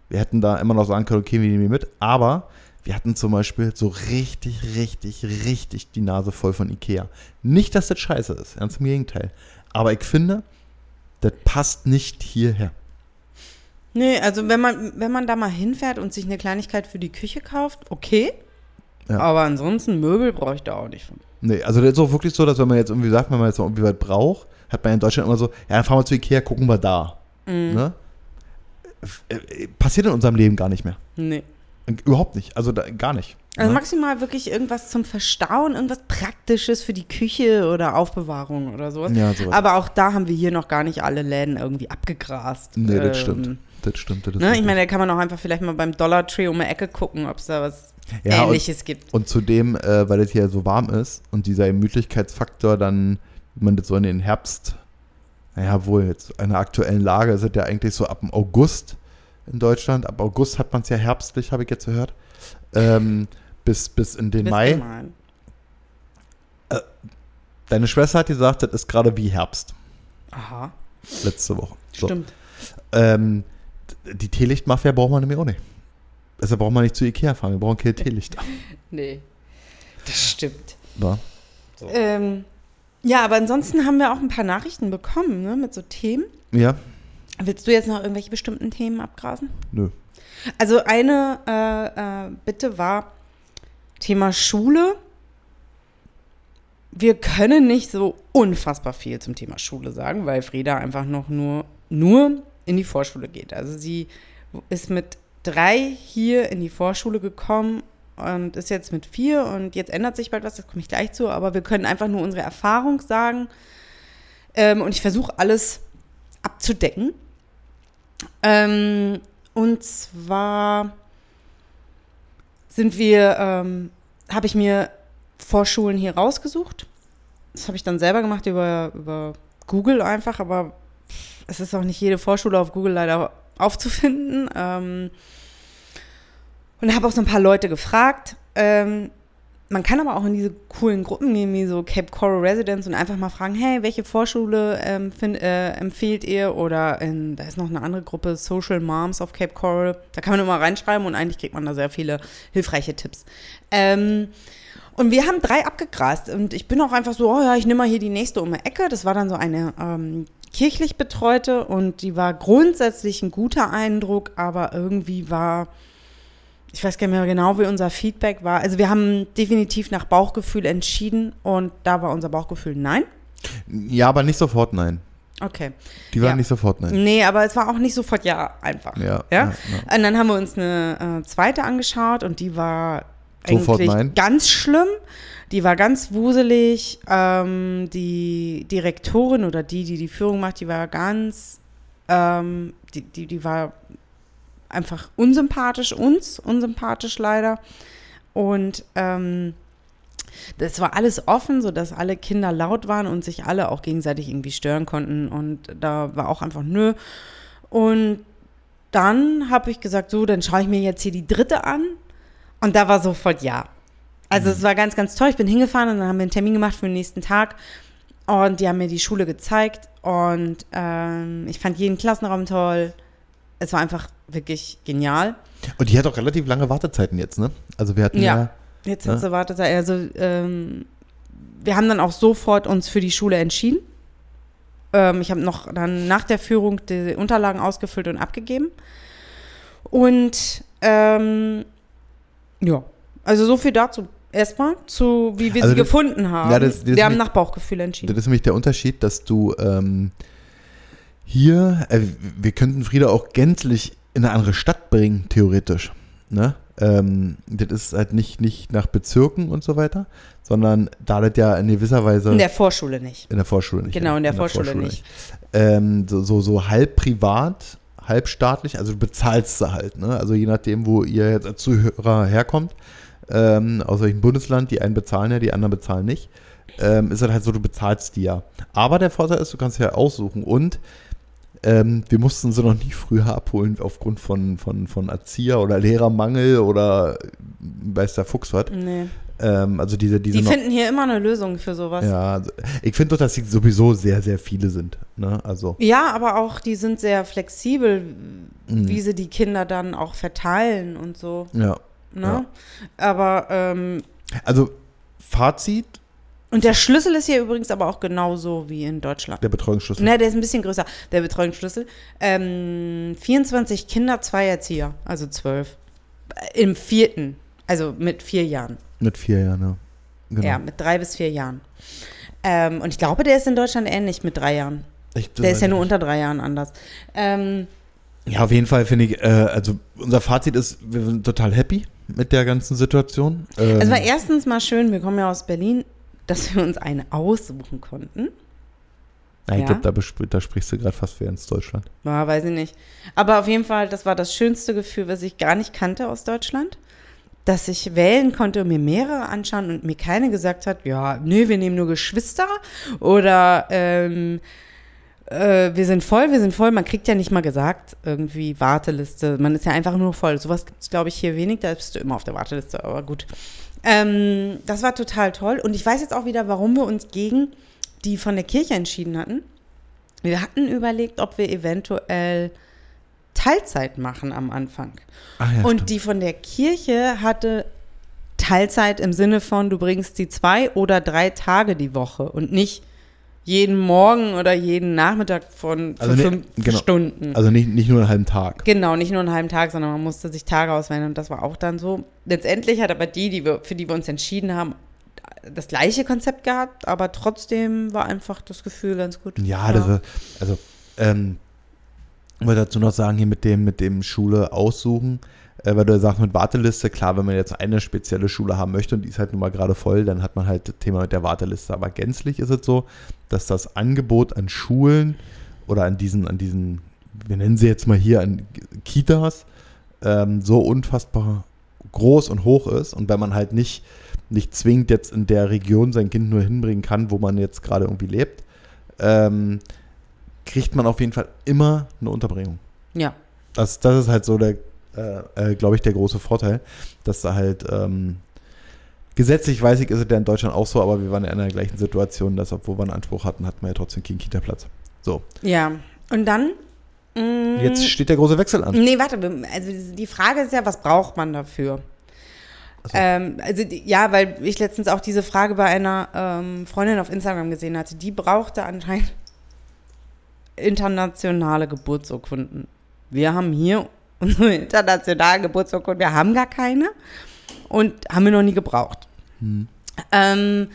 Wir hätten da immer noch sagen können, okay, wir nehmen die mit. Aber wir hatten zum Beispiel so richtig, richtig, richtig die Nase voll von Ikea. Nicht, dass das scheiße ist, ganz im Gegenteil. Aber ich finde, das passt nicht hierher. Nee, also wenn man, wenn man da mal hinfährt und sich eine Kleinigkeit für die Küche kauft, okay. Ja. Aber ansonsten Möbel brauche ich da auch nicht von. Nee, also das ist auch wirklich so, dass wenn man jetzt irgendwie sagt, wenn man jetzt noch irgendwie was braucht, hat man in Deutschland immer so, ja, dann fahren wir zu Ikea, gucken wir da. Ne? Äh, äh, Passiert in unserem Leben gar nicht mehr. Nee. Überhaupt nicht. Also da, gar nicht. Also ne? maximal wirklich irgendwas zum Verstauen, irgendwas Praktisches für die Küche oder Aufbewahrung oder sowas. Ja, sowas. Aber auch da haben wir hier noch gar nicht alle Läden irgendwie abgegrast. Nee, das Ähm, stimmt. Das stimmt. Das Ne? Ich meine, da kann man auch einfach vielleicht mal beim Dollar Tree um die Ecke gucken, ob es da was Ja, und- Ähnliches gibt. Und zudem, äh, weil es hier so warm ist und dieser Gemütlichkeitsfaktor dann, wie man das so in den Herbst, naja, wohl jetzt in der aktuellen Lage ist es ja eigentlich so ab dem August in Deutschland. Ab August hat man es ja herbstlich, habe ich jetzt gehört. Ähm, bis, bis in den Bis Mai. immer. Deine Schwester hat gesagt, das ist gerade wie Herbst. Aha, Letzte Woche. So. stimmt. Ähm, die Teelichtmafia braucht man nämlich auch nicht. Deshalb braucht man nicht zu Ikea fahren. Wir brauchen keine Teelichter. [laughs] Nee, das stimmt. Ja. Ähm, ja, aber ansonsten haben wir auch ein paar Nachrichten bekommen, ne, mit so Themen. ja, Willst du jetzt noch irgendwelche bestimmten Themen abgrasen? nö. Also eine äh, äh, Bitte war Thema Schule. Wir können nicht so unfassbar viel zum Thema Schule sagen, weil Frieda einfach noch nur, nur in die Vorschule geht. Also sie ist mit drei hier in die Vorschule gekommen und ist jetzt mit vier und jetzt ändert sich bald was, das komme ich gleich zu, aber wir können einfach nur unsere Erfahrung sagen ähm, und ich versuche alles abzudecken. Ähm, und zwar sind wir, ähm, habe ich mir Vorschulen hier rausgesucht. Das habe ich dann selber gemacht über, über Google einfach, aber es ist auch nicht jede Vorschule auf Google leider aufzufinden. Ähm, und habe auch so ein paar Leute gefragt. Ähm, man kann aber auch in diese coolen Gruppen gehen, wie so Cape Coral Residence und einfach mal fragen, hey, welche Vorschule ähm, find, äh, empfehlt ihr? Oder in, da ist noch eine andere Gruppe, Social Moms of Cape Coral. Da kann man immer reinschreiben und eigentlich kriegt man da sehr viele hilfreiche Tipps. Ähm, und wir haben drei abgegrast und ich bin auch einfach so, oh ja, ich nehme mal hier die nächste um die Ecke. Das war dann so eine ähm, kirchlich betreute und die war grundsätzlich ein guter Eindruck, aber irgendwie war, ich weiß gar nicht mehr genau, wie unser Feedback war. Also wir haben definitiv nach Bauchgefühl entschieden und da war unser Bauchgefühl nein. Ja, aber nicht sofort nein. Okay. Die waren Ja. nicht sofort nein. Nee, aber es war auch nicht sofort ja einfach. Ja, ja? ja, Und dann haben wir uns eine äh, zweite angeschaut und die war Sofort eigentlich nein? ganz schlimm. Die war ganz wuselig. Ähm, die Direktorin oder die, die die Führung macht, die war ganz, ähm, die, die, die war einfach unsympathisch, uns unsympathisch leider. Und ähm, das war alles offen, sodass alle Kinder laut waren und sich alle auch gegenseitig irgendwie stören konnten. Und da war auch einfach nö. Und dann habe ich gesagt, so, dann schaue ich mir jetzt hier die dritte an. Und da war sofort ja. Also es war ganz, ganz toll. Ich bin hingefahren und dann haben wir einen Termin gemacht für den nächsten Tag. Und die haben mir die Schule gezeigt. Und ähm, ich fand jeden Klassenraum toll. Es war einfach wirklich genial. Und die hat auch relativ lange Wartezeiten jetzt, ne? Also wir hatten ja, Ja. Jetzt hat sie wartet. Also ähm, wir haben dann auch sofort uns für die Schule entschieden. Ähm, ich habe noch dann nach der Führung die Unterlagen ausgefüllt und abgegeben. Und ähm, ja, also so viel dazu. Erstmal zu, wie wir Also sie das- gefunden haben. ja, das- das wir haben mich- nach Bauchgefühl entschieden. das ist nämlich der Unterschied, dass du ähm, hier, äh, wir könnten Frieda auch gänzlich in eine andere Stadt bringen, theoretisch. Ne? Ähm, das ist halt nicht, nicht nach Bezirken und so weiter, sondern da das ja in gewisser Weise In der Vorschule nicht. in der Vorschule nicht. Genau, in der Vorschule nicht. Ähm, so, so, so halb privat, halb staatlich, also du bezahlst sie halt, ne? Also je nachdem, wo ihr jetzt als Zuhörer herkommt, ähm, aus welchem Bundesland, die einen bezahlen ja, die anderen bezahlen nicht, ähm, ist es halt so, du bezahlst die ja. Aber der Vorteil ist, du kannst ja aussuchen und ähm, wir mussten sie noch nie früher abholen aufgrund von, von, von Erzieher- oder Lehrermangel oder weiß der Fuchs was. Nee. Ähm, also diese, diese Die finden hier immer eine Lösung für sowas. ja, also ich finde doch, dass sie sowieso sehr, sehr viele sind. Ne? Also, Ja, aber auch die sind sehr flexibel, Mhm. wie sie die Kinder dann auch verteilen und so. ja. Ne? Ja. Aber ähm, Also, Fazit, und der Schlüssel ist hier übrigens aber auch genauso wie in Deutschland. der Betreuungsschlüssel. Ne, der ist ein bisschen größer, der Betreuungsschlüssel. Ähm, 24 Kinder, zwei Erzieher, also zwölf. Im vierten, also mit vier Jahren. Mit vier Jahren, ja. Genau. Ja, mit drei bis vier Jahren. Ähm, und ich glaube, der ist in Deutschland ähnlich mit drei Jahren. Ich, Der ist ja nur unter drei Jahren anders. Ähm, Ja, auf jeden Fall finde ich, äh, also unser Fazit ist, wir sind total happy mit der ganzen Situation. Ähm, Es war erstens mal schön, wir kommen ja aus Berlin, dass wir uns eine aussuchen konnten. ja, ich ja. glaube, da, bespr- da sprichst du gerade fast für ins Deutschland. Ja, weiß ich nicht. Aber auf jeden Fall, das war das schönste Gefühl, was ich gar nicht kannte aus Deutschland. Dass ich wählen konnte und mir mehrere anschauen und mir keine gesagt hat, ja, nee, wir nehmen nur Geschwister oder ähm, äh, wir sind voll, wir sind voll. Man kriegt ja nicht mal gesagt, irgendwie Warteliste. Man ist ja einfach nur voll. Sowas gibt es, glaube ich, hier wenig. Da bist du immer auf der Warteliste, aber gut. Ähm, das war total toll. Und ich weiß jetzt auch wieder, warum wir uns gegen die von der Kirche entschieden hatten. Wir hatten überlegt, ob wir eventuell Teilzeit machen am Anfang. Ach ja, Und stimmt. die von der Kirche hatte Teilzeit im Sinne von, du bringst die zwei oder drei Tage die Woche und nicht jeden Morgen oder jeden Nachmittag von Also fünf genau. Stunden. Also nicht, nicht nur einen halben Tag. Genau, nicht nur einen halben Tag, sondern man musste sich Tage auswählen und das war auch dann so. Letztendlich hat aber die, die wir, für die wir uns entschieden haben, das gleiche Konzept gehabt, aber trotzdem war einfach das Gefühl ganz gut. Ja, das war, also, ähm, ich wollte dazu noch sagen, hier mit dem, mit dem Schule aussuchen, äh, weil du ja sagst mit Warteliste, klar, wenn man jetzt eine spezielle Schule haben möchte und die ist halt nun mal gerade voll, dann hat man halt das Thema mit der Warteliste. Aber gänzlich ist es so, dass das Angebot an Schulen oder an diesen, an diesen, wir nennen sie jetzt mal hier an Kitas, ähm, so unfassbar groß und hoch ist und wenn man halt nicht, nicht zwingend jetzt in der Region sein Kind nur hinbringen kann, wo man jetzt gerade irgendwie lebt, ähm, kriegt man auf jeden Fall immer eine Unterbringung. Ja. Das, das ist halt so der, äh, äh, glaube ich, der große Vorteil, dass da halt ähm, gesetzlich weiß ich, ist es ja in Deutschland auch so, aber wir waren ja in der gleichen Situation, dass obwohl wir einen Anspruch hatten, hatten wir ja trotzdem keinen Kita-Platz. So, Ja. Und dann? mm, jetzt steht der große Wechsel an. Nee, warte, also die Frage ist ja, was braucht man dafür? So. Ähm, also die, ja, weil ich letztens auch diese Frage bei einer ähm, Freundin auf Instagram gesehen hatte. Die brauchte anscheinend [laughs] internationale Geburtsurkunden. Wir haben hier unsere internationalen Geburtsurkunden, wir haben gar keine und haben wir noch nie gebraucht. Ähm,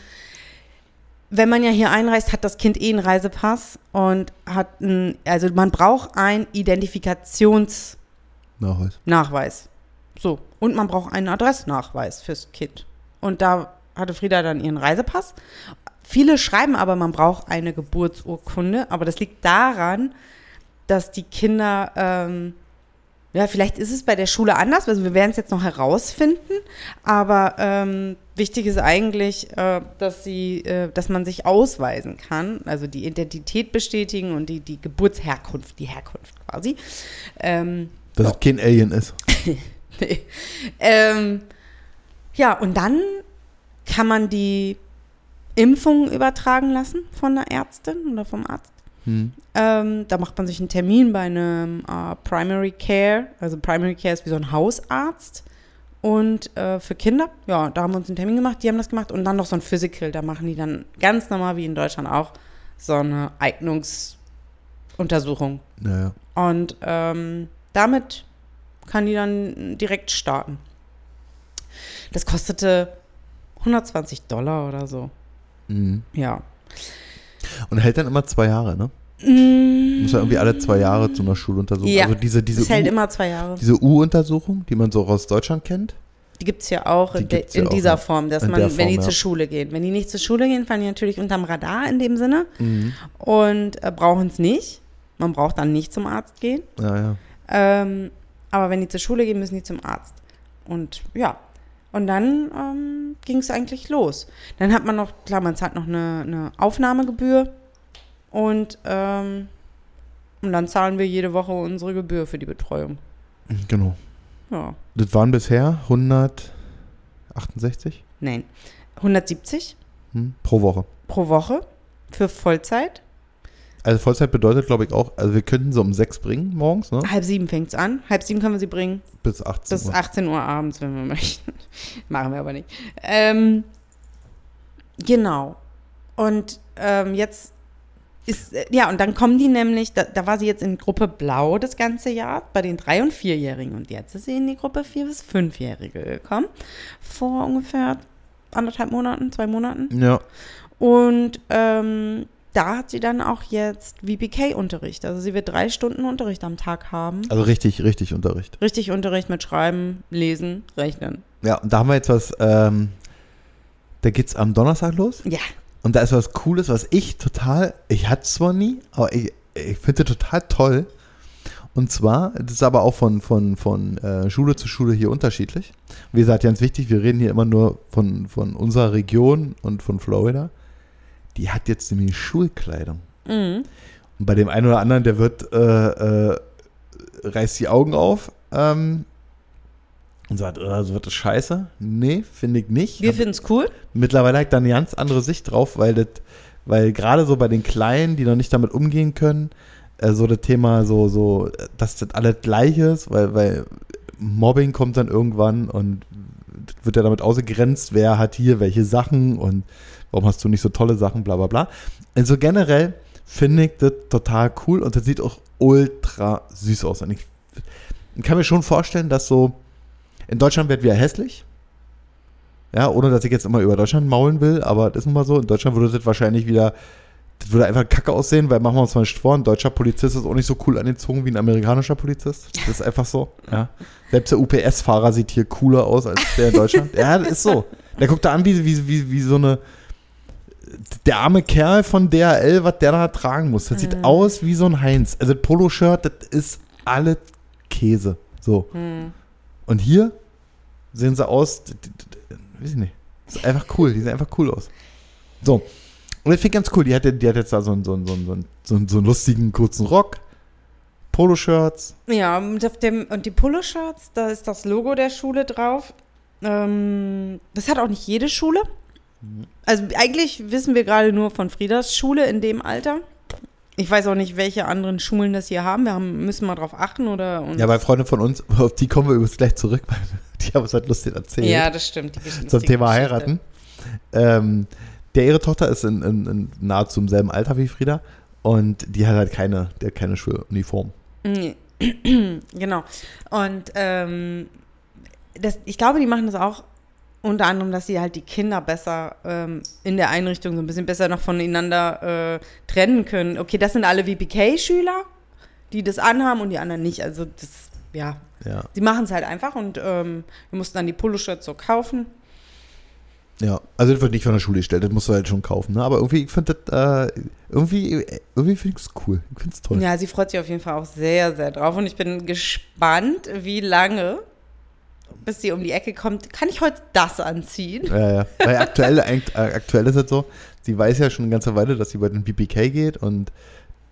wenn man ja hier einreist, hat das Kind eh einen Reisepass und hat ein, also man braucht einen Identifikationsnachweis. Nachweis. So. Und man braucht einen Adressnachweis fürs Kind. Und da hatte Frieda dann ihren Reisepass. Viele schreiben aber, man braucht eine Geburtsurkunde, aber das liegt daran, dass die Kinder, ähm, ja, vielleicht ist es bei der Schule anders, also wir werden es jetzt noch herausfinden, aber ähm, wichtig ist eigentlich, äh, dass sie, äh, dass man sich ausweisen kann, also die Identität bestätigen und die, die Geburtsherkunft, die Herkunft quasi. Ähm, Dass es kein Alien ist. [laughs] Nee. ähm, ja, und dann kann man die Impfung übertragen lassen von der Ärztin oder vom Arzt. Hm. Ähm, da macht man sich einen Termin bei einem äh, Primary Care. Also Primary Care ist wie so ein Hausarzt. Und äh, für Kinder, ja, da haben wir uns einen Termin gemacht, die haben das gemacht. Und dann noch so ein Physical, da machen die dann ganz normal wie in Deutschland auch so eine Eignungsuntersuchung. Naja. Und ähm, damit kann die dann direkt starten. Das kostete 120 Dollar oder so. Mhm. Ja. Und hält dann immer zwei Jahre, ne? Mm, Muss ja irgendwie alle zwei Jahre zu einer Schuluntersuchung. Ja, Also diese, diese das hält U- immer zwei Jahre. Diese U-Untersuchung, die man so aus Deutschland kennt. Die gibt es ja auch Die in, de, ja in auch, dieser ja. Form, dass man, der wenn die Form, ja. zur Schule gehen. Wenn die nicht zur Schule gehen, fallen die natürlich unterm Radar in dem Sinne Mhm. und äh, brauchen es nicht. Man braucht dann nicht zum Arzt gehen. Ja, ja. Ähm, aber wenn die zur Schule gehen, müssen die zum Arzt. Und ja, und dann ähm, ging es eigentlich los. Dann hat man noch, klar, man zahlt noch eine, eine Aufnahmegebühr und, ähm, und dann zahlen wir jede Woche unsere Gebühr für die Betreuung. Genau. Ja, Das waren bisher 168 nein. 170 hm, pro Woche. pro Woche für Vollzeit. Also Vollzeit bedeutet, glaube ich, auch, also wir könnten sie um sechs bringen morgens, ne? Halb sieben fängt es an. Halb sieben können wir sie bringen. Bis 18 Bis Uhr. 18 Uhr abends, wenn wir [laughs] möchten. Machen wir aber nicht. Ähm, genau. Und ähm, jetzt ist, äh, ja, und dann kommen die nämlich, da, da war sie jetzt in Gruppe Blau das ganze Jahr, bei den Drei- und Vierjährigen. Und jetzt ist sie in die Gruppe Vier- bis Fünfjährige gekommen. Vor ungefähr anderthalb Monaten, zwei Monaten. Ja. Und ähm, da hat sie dann auch jetzt VPK-Unterricht. Also sie wird drei Stunden Unterricht am Tag haben. Also richtig, richtig Unterricht. Richtig Unterricht mit Schreiben, Lesen, Rechnen. Ja, und da haben wir jetzt was, ähm, da geht's am Donnerstag los. Ja. Und da ist was Cooles, was ich total, ich hatte es zwar nie, aber ich, ich finde total toll. Und zwar, das ist aber auch von, von, von äh, Schule zu Schule hier unterschiedlich. Wie gesagt, ganz wichtig, wir reden hier immer nur von, von unserer Region und von Florida. Die hat jetzt nämlich Schulkleidung. Mhm. Und bei dem einen oder anderen, der wird, äh, äh, reißt die Augen auf ähm, und sagt, äh, so wird das scheiße. Nee, finde ich nicht. Wir finden es cool. mittlerweile habe ich da eine ganz andere Sicht drauf, weil das, weil gerade so bei den Kleinen, die noch nicht damit umgehen können, äh, so das Thema so, so, dass das alles gleich ist, weil, weil Mobbing kommt dann irgendwann und wird ja damit ausgegrenzt, wer hat hier welche Sachen und warum hast du nicht so tolle Sachen, bla bla bla. Also generell finde ich das total cool und das sieht auch ultra süß aus. Und ich kann mir schon vorstellen, dass so in Deutschland wird wieder hässlich. Ja, ohne dass ich jetzt immer über Deutschland maulen will, aber das ist nun mal so. In Deutschland würde das wahrscheinlich wieder, das würde einfach kacke aussehen, weil machen wir uns mal nicht vor, ein deutscher Polizist ist auch nicht so cool angezogen wie ein amerikanischer Polizist. Das ist einfach so, ja. Selbst der UPS-Fahrer sieht hier cooler aus als der in Deutschland. ja, das ist so. Der guckt da an, wie, wie, wie, wie so eine, der arme Kerl von DHL, was der da tragen muss. Das sieht Mhm. aus wie so ein Heinz. Also das Poloshirt, das ist alles Käse. So. Hm. Und hier sehen sie aus, weiß ich nicht. Das ist einfach cool, die sehen einfach cool aus. So. Und ich finde ganz cool, die hat, die hat jetzt da so einen, so, einen, so, einen, so, einen, so, einen, so einen lustigen kurzen Rock, Poloshirts. Ja, und, auf dem, und die Poloshirts, da ist das Logo der Schule drauf. Ähm, das hat auch nicht jede Schule. Also eigentlich wissen wir gerade nur von Friedas Schule in dem Alter. Ich weiß auch nicht, welche anderen Schulen das hier haben. Wir haben, müssen mal drauf achten oder Ja, weil Freunde von uns, [laughs] auf die kommen wir übrigens gleich zurück, weil [laughs] die haben uns halt lustig erzählt. Ja, das stimmt. Zum Thema Geschichte. heiraten. Ähm, der ihre Tochter ist in, in, in nahezu im selben Alter wie Frieda. Und die hat halt keine, der keine Schuluniform. Nee. [clears throat] genau. Und ähm, das, ich glaube, die machen das auch unter anderem, dass sie halt die Kinder besser ähm, in der Einrichtung so ein bisschen besser noch voneinander äh, trennen können. Okay, das sind alle VPK-Schüler, die das anhaben und die anderen nicht. Also das, ja, Ja. sie machen es halt einfach und ähm, wir mussten dann die Poloshirts so kaufen. Ja, also das wird nicht von der Schule gestellt, das musst du halt schon kaufen. Ne? Aber irgendwie, ich finde das, äh, irgendwie, irgendwie finde ich es cool. Ich finde es toll. Ja, sie freut sich auf jeden Fall auch sehr, sehr drauf und ich bin gespannt, wie lange, bis sie um die Ecke kommt. Kann ich heute das anziehen? Ja, ja. Weil aktuell, äh, aktuell ist es so, sie weiß ja schon eine ganze Weile, dass sie bei den BBK geht und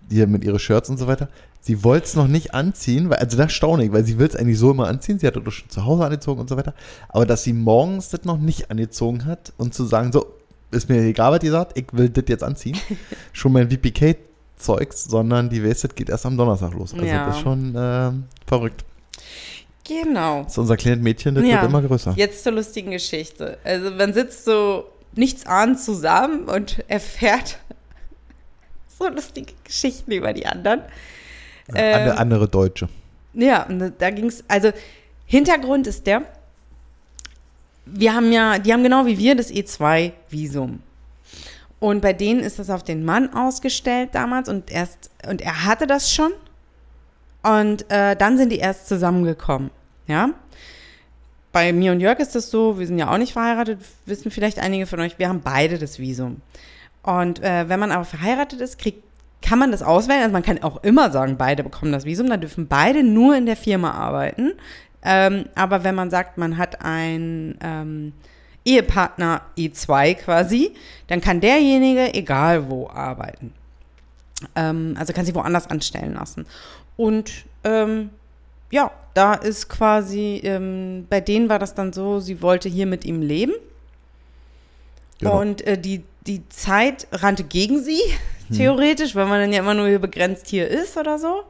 hier mit ihren Shirts und so weiter. Sie wollte es noch nicht anziehen, weil, also das staune ich, weil sie will es eigentlich so immer anziehen. Sie hat das schon zu Hause angezogen und so weiter. Aber dass sie morgens das noch nicht angezogen hat und zu sagen, so, ist mir egal, was ihr sagt, ich will das jetzt anziehen. [laughs] schon mein BBK-Zeugs, sondern die das geht erst am Donnerstag los. Also Ja. das ist schon ähm, verrückt. Genau. Das ist unser kleines Mädchen, das Ja. wird immer größer. Jetzt zur lustigen Geschichte. Also man sitzt so nichts ahnend zusammen und [laughs] erfährt so lustige Geschichten über die anderen. Eine Ähm, andere Deutsche. Ja, und da- da ging es, also Hintergrund ist der, wir haben ja, die haben genau wie wir das E2-Visum. Und bei denen ist das auf den Mann ausgestellt damals und erst, und er hatte das schon. Und äh, dann sind die erst zusammengekommen, ja. Bei mir und Jörg ist das so, wir sind ja auch nicht verheiratet, wissen vielleicht einige von euch, wir haben beide das Visum. Und äh, wenn man aber verheiratet ist, kriegt, kann man das auswählen. Also man kann auch immer sagen, beide bekommen das Visum, dann dürfen beide nur in der Firma arbeiten. Ähm, aber wenn man sagt, man hat einen ähm, Ehepartner E2 quasi, dann kann derjenige egal wo arbeiten. Ähm, also kann sich woanders anstellen lassen. Und ähm, ja, da ist quasi, ähm, bei denen war das dann so, sie wollte hier mit ihm leben. Genau. Und äh, die, die Zeit rannte gegen sie, Hm. theoretisch, weil man dann ja immer nur hier begrenzt hier ist oder so.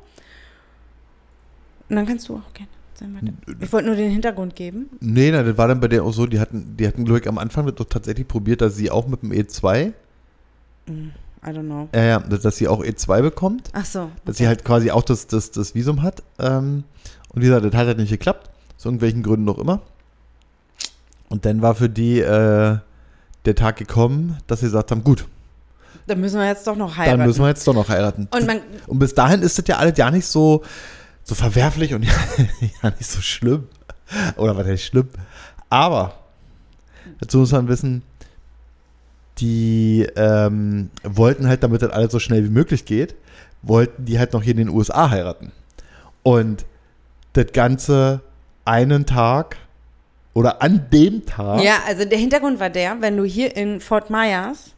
Und dann kannst du auch gerne weiter. Ich wollte nur den Hintergrund geben. Nee, nein, das war dann bei der auch so, die hatten, die hatten, glaube ich, am Anfang doch tatsächlich probiert, dass sie auch mit dem E2, I don't know. äh, ja, dass sie auch E2 bekommt, Ach so. dass sie halt quasi auch das, das, das Visum hat. Ähm, und wie gesagt, das hat halt nicht geklappt, aus irgendwelchen Gründen noch immer. Und dann war für die äh, der Tag gekommen, dass sie gesagt haben, gut, Dann müssen wir jetzt doch noch heiraten. dann müssen wir jetzt doch noch heiraten. Und man, Und bis dahin ist das ja alles ja nicht so, so verwerflich und [laughs] ja, ja nicht so schlimm. Oder was heißt schlimm? Aber dazu muss man wissen, die ähm, wollten halt, damit das alles so schnell wie möglich geht, wollten die halt noch hier in den USA heiraten. Und das Ganze einen Tag oder an dem Tag. Ja, also der Hintergrund war der, wenn du hier in Fort Myers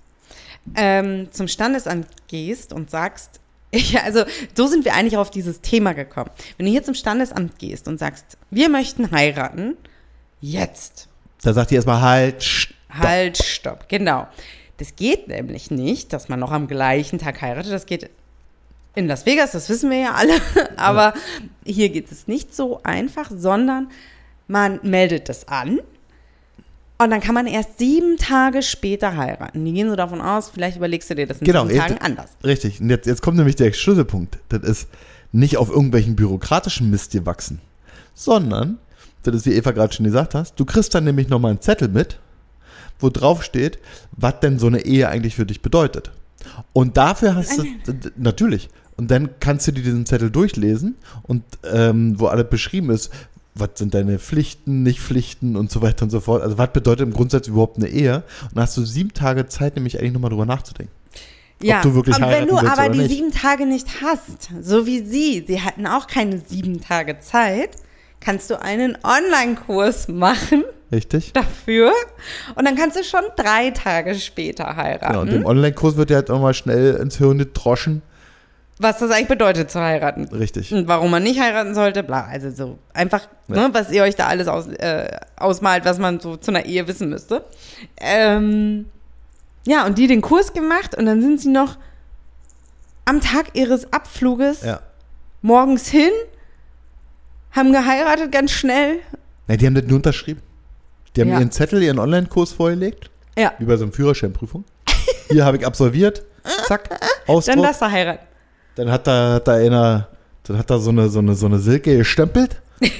ähm, zum Standesamt gehst und sagst, [laughs] ja, also so sind wir eigentlich auf dieses Thema gekommen. Wenn du hier zum Standesamt gehst und sagst, wir möchten heiraten, jetzt, Da sagt die erstmal halt. Halt, stopp, genau. Das geht nämlich nicht, dass man noch am gleichen Tag heiratet. Das geht in Las Vegas, das wissen wir ja alle. [laughs] Aber hier geht es nicht so einfach, sondern man meldet das an. Und dann kann man erst sieben Tage später heiraten. Die gehen so davon aus, vielleicht überlegst du dir das in Genau, sieben jetzt- Tagen anders. Richtig. Und jetzt, jetzt kommt nämlich der Schlüsselpunkt. Das ist nicht auf irgendwelchen bürokratischen Mist gewachsen, sondern, das ist wie Eva gerade schon gesagt hast, du kriegst dann nämlich nochmal einen Zettel mit, wo drauf steht, was denn so eine Ehe eigentlich für dich bedeutet. Und dafür hast du, d- natürlich. Und dann kannst du dir diesen Zettel durchlesen und ähm, wo alles beschrieben ist, was sind deine Pflichten, nicht Pflichten und so weiter und so fort. Also was bedeutet im Grundsatz überhaupt eine Ehe? Und dann hast du sieben Tage Zeit, nämlich eigentlich nochmal drüber nachzudenken. Ja, du wirklich und wenn du aber die nicht. sieben Tage nicht hast, so wie sie, sie hatten auch keine sieben Tage Zeit, kannst du einen Online-Kurs machen Richtig? dafür und dann kannst du schon drei Tage später heiraten. Genau, und im Online-Kurs wird ja halt nochmal schnell ins Hirn gedroschen. was das eigentlich bedeutet zu heiraten. Richtig. Und warum man nicht heiraten sollte, bla, also so einfach, Ja. ne, was ihr euch da alles aus, äh, ausmalt, was man so zu einer Ehe wissen müsste. Ähm, ja, und die den Kurs gemacht und dann sind sie noch am Tag ihres Abfluges Ja. morgens hin, haben geheiratet ganz schnell. Na, die haben das nur unterschrieben. Die haben Ja. ihren Zettel, ihren Online-Kurs vorgelegt, Ja. wie bei so einer Führerscheinprüfung. Hier habe ich absolviert. zack, Ausdruck. Dann darfst du heiraten. Dann hat da, hat da einer, dann hat da so eine, so eine, so eine Silke gestempelt [laughs]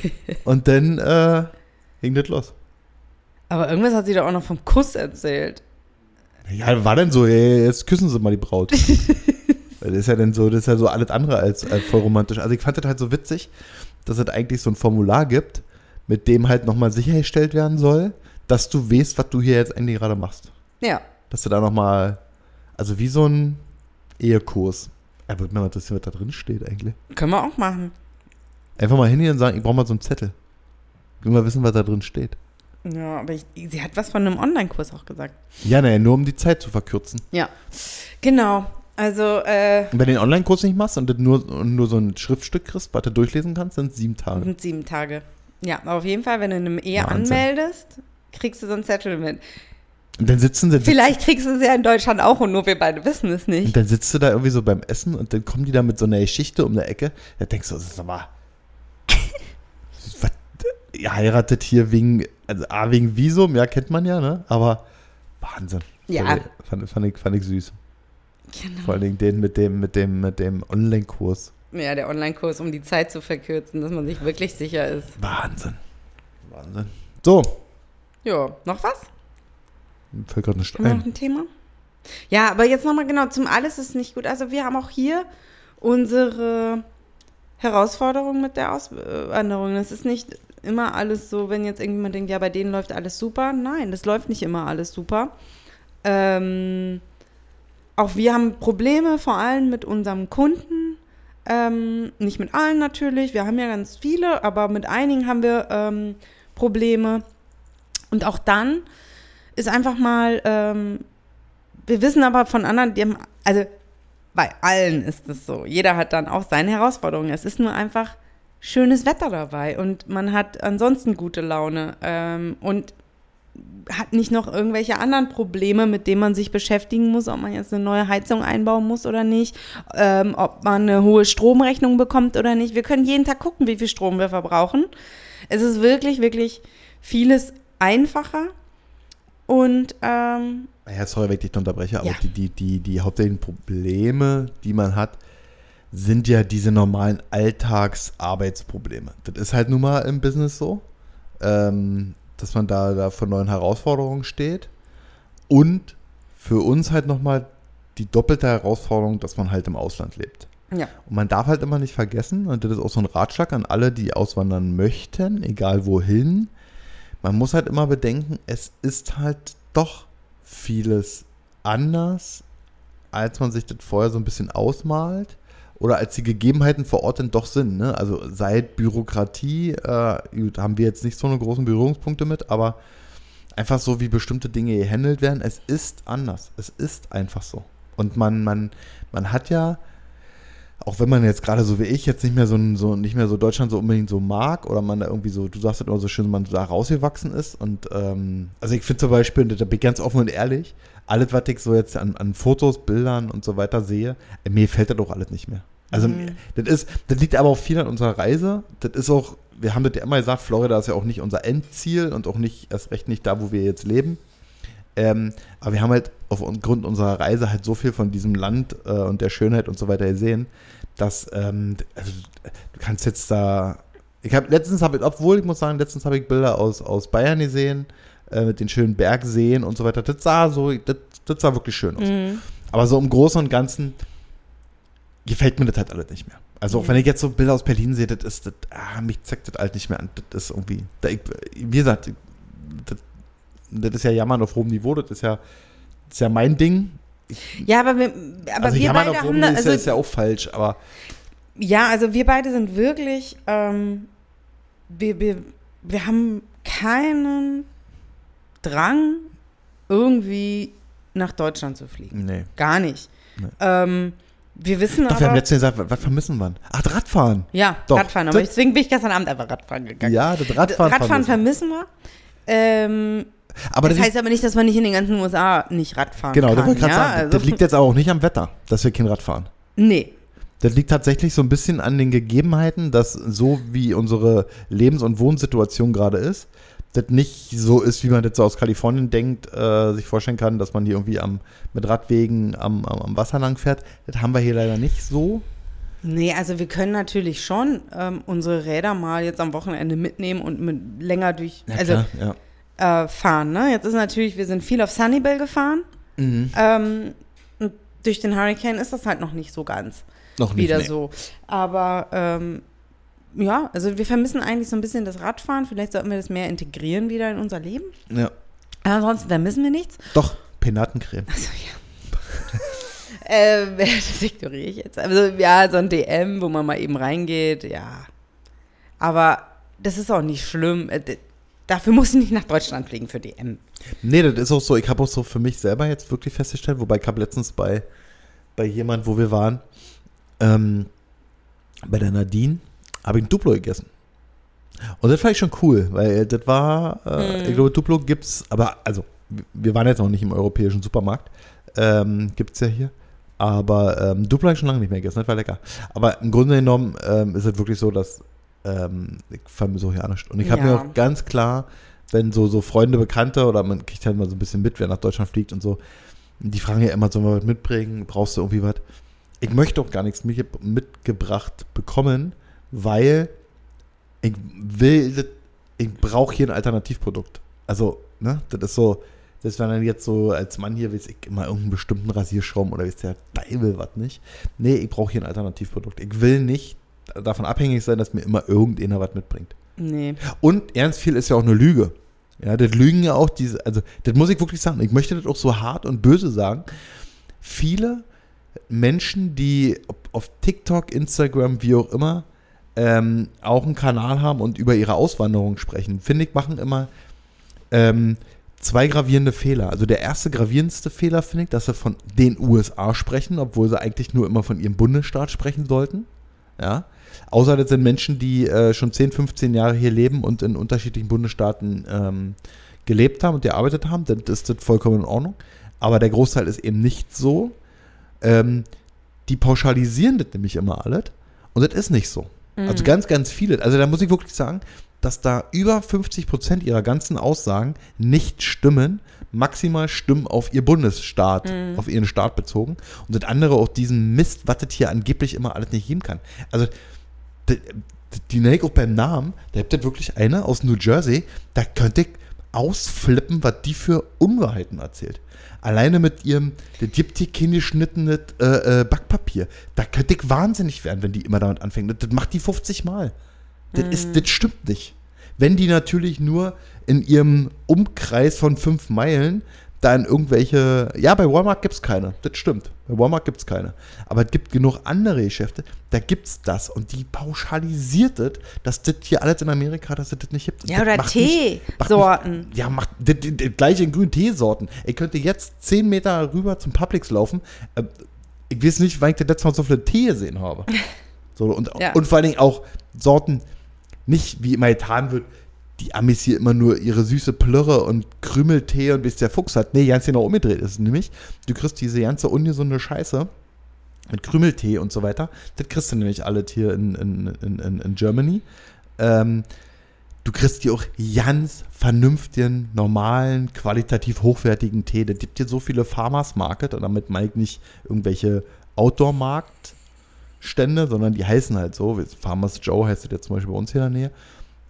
und dann äh, ging das los. Aber irgendwas hat sie doch auch noch vom Kuss erzählt. Ja, war denn so, ey, jetzt küssen sie mal die Braut. [laughs] das ist ja dann so, das ist ja so alles andere als, als voll romantisch. Also ich fand das halt so witzig, dass es eigentlich so ein Formular gibt, mit dem halt nochmal sichergestellt werden soll, dass du weißt, was du hier jetzt eigentlich gerade machst. Ja. Dass du da nochmal, also wie so ein Ehekurs. Er würde mir mal interessieren, was da drin steht eigentlich. Können wir auch machen. Einfach mal hingehen und sagen, ich brauche mal so einen Zettel. Ich will mal wissen, was da drin steht. Ja, aber ich, sie hat was von einem Online-Kurs auch gesagt. Ja, naja, nur um die Zeit zu verkürzen. Ja. Genau. Also, äh, Und wenn du den Online-Kurs nicht machst und nur, und nur so ein Schriftstück kriegst, was du durchlesen kannst, sind es sieben Tage. sind sieben Tage. Ja, aber auf jeden Fall, wenn du eine Ehe Wahnsinn. anmeldest, kriegst du so einen Zettel mit. Und dann sitzen sie, Vielleicht kriegst du es ja in Deutschland auch und nur wir beide wissen es und nicht. dann sitzt du da irgendwie so beim Essen und dann kommen die da mit so einer Geschichte um der Ecke. Da denkst du, das ist aber. was, ihr heiratet hier wegen, also A, wegen Visum, ja, kennt man ja, ne? Aber Wahnsinn. Ja. Fand, fand, fand, ich, fand ich süß. Genau. Vor allen Dingen den mit dem, mit dem, mit dem Online-Kurs. Ja, der Online-Kurs, um die Zeit zu verkürzen, dass man sich wirklich sicher ist. Wahnsinn. Wahnsinn. So, Ja, noch was? fällt gerade nicht Haben noch ein. Thema? Ja, aber jetzt nochmal genau, zum Alles ist nicht gut. Also wir haben auch hier unsere Herausforderung mit der Auswanderung. Es ist nicht immer alles so, wenn jetzt irgendjemand denkt, ja, bei denen läuft alles super. Nein, das läuft nicht immer alles super. Ähm, auch wir haben Probleme, vor allem mit unserem Kunden. Ähm, nicht mit allen natürlich, wir haben ja ganz viele, aber mit einigen haben wir ähm, Probleme. Und auch dann ist einfach mal, ähm, wir wissen aber von anderen, die haben, also bei allen ist es so. Jeder hat dann auch seine Herausforderungen. Es ist nur einfach schönes Wetter dabei und man hat ansonsten gute Laune ähm, und hat nicht noch irgendwelche anderen Probleme, mit denen man sich beschäftigen muss, ob man jetzt eine neue Heizung einbauen muss oder nicht, ähm, ob man eine hohe Stromrechnung bekommt oder nicht. Wir können jeden Tag gucken, wie viel Strom wir verbrauchen. Es ist wirklich, wirklich vieles einfacher und ähm, Ja, sorry, wenn ich dich unterbreche, aber Ja. die, die, die, die hauptsächlichen Probleme, die man hat, sind ja diese normalen Alltagsarbeitsprobleme. Das ist halt nun mal im Business so, ähm, dass man da, da vor neuen Herausforderungen steht. Und für uns halt nochmal die doppelte Herausforderung, dass man halt im Ausland lebt. ja. Und man darf halt immer nicht vergessen, und das ist auch so ein Ratschlag an alle, die auswandern möchten, egal wohin, man muss halt immer bedenken, es ist halt doch vieles anders, als man sich das vorher so ein bisschen ausmalt oder als die Gegebenheiten vor Ort denn doch sind. Ne? Also seit Bürokratie, äh, gut, haben wir jetzt nicht so eine großen Berührungspunkte mit, aber einfach so, wie bestimmte Dinge gehandelt werden, es ist anders. Es ist einfach so. Und man, man, man hat ja, auch wenn man jetzt gerade so wie ich jetzt nicht mehr so, so nicht mehr so Deutschland so unbedingt so mag oder man da irgendwie so, du sagst das immer so schön, man da rausgewachsen ist und ähm, also ich finde zum Beispiel, da bin ich ganz offen und ehrlich, alles, was ich so jetzt an, an Fotos, Bildern und so weiter sehe, mir fällt das auch alles nicht mehr. Also Mhm. das ist, das liegt aber auch viel an unserer Reise. Das ist auch, wir haben das ja immer gesagt, Florida ist ja auch nicht unser Endziel und auch nicht, erst recht nicht da, wo wir jetzt leben. Ähm, aber wir haben halt aufgrund unserer Reise halt so viel von diesem Land äh, und der Schönheit und so weiter gesehen, dass ähm, also, du kannst jetzt da. Ich habe letztens habe ich, obwohl ich muss sagen, letztens habe ich Bilder aus, aus Bayern gesehen, äh, mit den schönen Bergseen und so weiter. Das sah so, das, das sah wirklich schön aus. Mhm. Aber so im Großen und Ganzen gefällt mir das halt alles nicht mehr. Also auch Mhm. wenn ich jetzt so Bilder aus Berlin sehe, das ist, das, ah, mich zeigt das halt nicht mehr an. Das ist irgendwie, da ich, wie gesagt, das, das ist ja Jammern auf hohem Niveau, das ist ja, das ist ja mein Ding. Ja, aber wir, aber also wir Jammern beide auf hohem haben Niveau ist, ja, also ist ja auch falsch, aber Ja, also wir beide sind wirklich, ähm, wir, wir, wir haben keinen Drang, irgendwie nach Deutschland zu fliegen. nee. Gar nicht. Nee. Ähm, wir wissen Doch, wir haben aber, letztens gesagt, was, vermissen wir? Ach, das Radfahren. ja, Doch, Radfahren. Aber das- deswegen bin ich gestern Abend einfach Radfahren gegangen. Ja, das Radfahren. Radfahren vermissen. vermissen wir. Ähm, Aber das das, heißt aber nicht, dass man nicht in den ganzen USA nicht Radfahren genau, kann. das ich gerade ja? sagen. Also, Das liegt jetzt aber auch nicht am Wetter, dass wir kein Rad fahren. nee. Das liegt tatsächlich so ein bisschen an den Gegebenheiten, dass so wie unsere Lebens- und Wohnsituation gerade ist, das nicht so ist, wie man das so aus Kalifornien denkt, äh, sich vorstellen kann, dass man hier irgendwie am, mit Radwegen am, am, am Wasser lang fährt. Das haben wir hier leider nicht so. Nee, also wir können natürlich schon ähm, unsere Räder mal jetzt am Wochenende mitnehmen und mit länger durch, Ja, also klar, ja. äh, fahren. Ne? Jetzt ist natürlich, wir sind viel auf Sunnybell gefahren. Mhm. Ähm, durch den Hurricane ist das halt noch nicht so ganz Noch nicht. wieder nee. so. Aber ähm, ja, also wir vermissen eigentlich so ein bisschen das Radfahren. Vielleicht sollten wir das mehr integrieren wieder in unser Leben. Ja. Aber ansonsten vermissen wir nichts. Doch, Penatencreme. Also ja. [laughs] äh, [laughs] das ignoriere ich jetzt. Also ja, so ein DM, wo man mal eben reingeht, ja. Aber das ist auch nicht schlimm. Äh, Dafür muss ich nicht nach Deutschland fliegen für DM. Nee, das ist auch so. Ich habe auch so für mich selber jetzt wirklich festgestellt, wobei ich habe letztens bei, bei jemand, wo wir waren, ähm, bei der Nadine, habe ich ein Duplo gegessen. Und das fand ich schon cool, weil das war, äh, ich glaube, Duplo gibt's, aber also, wir waren jetzt noch nicht im europäischen Supermarkt, ähm, gibt's ja hier. Aber ähm, Duplo habe ich schon lange nicht mehr gegessen, das war lecker. Aber im Grunde genommen ähm, ist es wirklich so, dass ähm, ich vermisse auch ja nichts. Und ich habe Ja. mir auch ganz klar, wenn so, so Freunde, Bekannte oder man kriegt halt mal so ein bisschen mit, wer nach Deutschland fliegt und so, die fragen ja immer, sollen wir was mitbringen? Brauchst du irgendwie was? Ich möchte auch gar nichts mit- mitgebracht bekommen, weil ich will, ich brauche hier ein Alternativprodukt. Also, ne, das ist so, das wäre dann jetzt so als Mann hier, weiß ich, immer irgendeinen bestimmten Rasierschrauben oder weiß der Teufel was nicht. Nee, ich brauche hier ein Alternativprodukt. Ich will nicht davon abhängig sein, dass mir immer irgendeiner was mitbringt. Nee. Und ernst viel ist ja auch eine Lüge. Ja, das lügen ja auch diese, also das muss ich wirklich sagen. Ich möchte das auch so hart und böse sagen. Viele Menschen, die auf TikTok, Instagram, wie auch immer, ähm, auch einen Kanal haben und über ihre Auswanderung sprechen, finde ich, machen immer ähm, zwei gravierende Fehler. Also der erste gravierendste Fehler finde ich, dass sie von den USA sprechen, obwohl sie eigentlich nur immer von ihrem Bundesstaat sprechen sollten. Ja. Außer das sind Menschen, die äh, schon 10, 15 Jahre hier leben und in unterschiedlichen Bundesstaaten ähm, gelebt haben und gearbeitet haben, dann ist das vollkommen in Ordnung. Aber der Großteil ist eben nicht so. Ähm, die pauschalisieren das nämlich immer alles. Und das ist nicht so. Also ganz, ganz viele. Also da muss ich wirklich sagen, dass da über 50 Prozent ihrer ganzen Aussagen nicht stimmen, maximal stimmen auf ihr Bundesstaat, auf ihren Staat bezogen. Und das andere auch diesen Mist, was das hier angeblich immer alles nicht geben kann. Also die, die Nake auch beim Namen, da habt ihr wirklich eine aus New Jersey, da könnte ich ausflippen, was die für Unwahrheiten erzählt. Alleine mit ihrem, der gibt hier geschnittenes äh, äh, Backpapier. Da könnte ich wahnsinnig werden, wenn die immer damit anfängt. Das, das macht die 50 Mal. Das, ist, das stimmt nicht. Wenn die natürlich nur in ihrem Umkreis von fünf Meilen dann irgendwelche, ja, bei Walmart gibt es keine, das stimmt. Bei Walmart gibt es keine. Aber es gibt genug andere Geschäfte, da gibt es das. Und die pauschalisiert das, dass das hier alles in Amerika, dass es das nicht gibt. Ja, Das oder Teesorten. Ja, macht das, das, das gleiche in grünen Teesorten. Ich könnte jetzt 10 Meter rüber zum Publix laufen. Äh, Ich weiß nicht, wann ich das letzte Mal so viele Tee gesehen habe. [laughs] So, und, Ja. und vor allen Dingen auch Sorten, nicht wie immer getan wird, die Amis hier immer nur ihre süße Plörre und Krümeltee und bis der Fuchs hat. Nee, ganz genau umgedreht ist es nämlich. Du kriegst diese ganze ungesunde Scheiße mit Krümeltee und so weiter. Das kriegst du nämlich alles hier in, in, in, in, Germany. Ähm, du kriegst hier auch ganz vernünftigen, normalen, qualitativ hochwertigen Tee. Da gibt hier so viele Farmers Market und damit meine ich nicht irgendwelche Outdoor-Markt-Stände, sondern die heißen halt so. Farmers Joe heißt das jetzt zum Beispiel bei uns hier in der Nähe.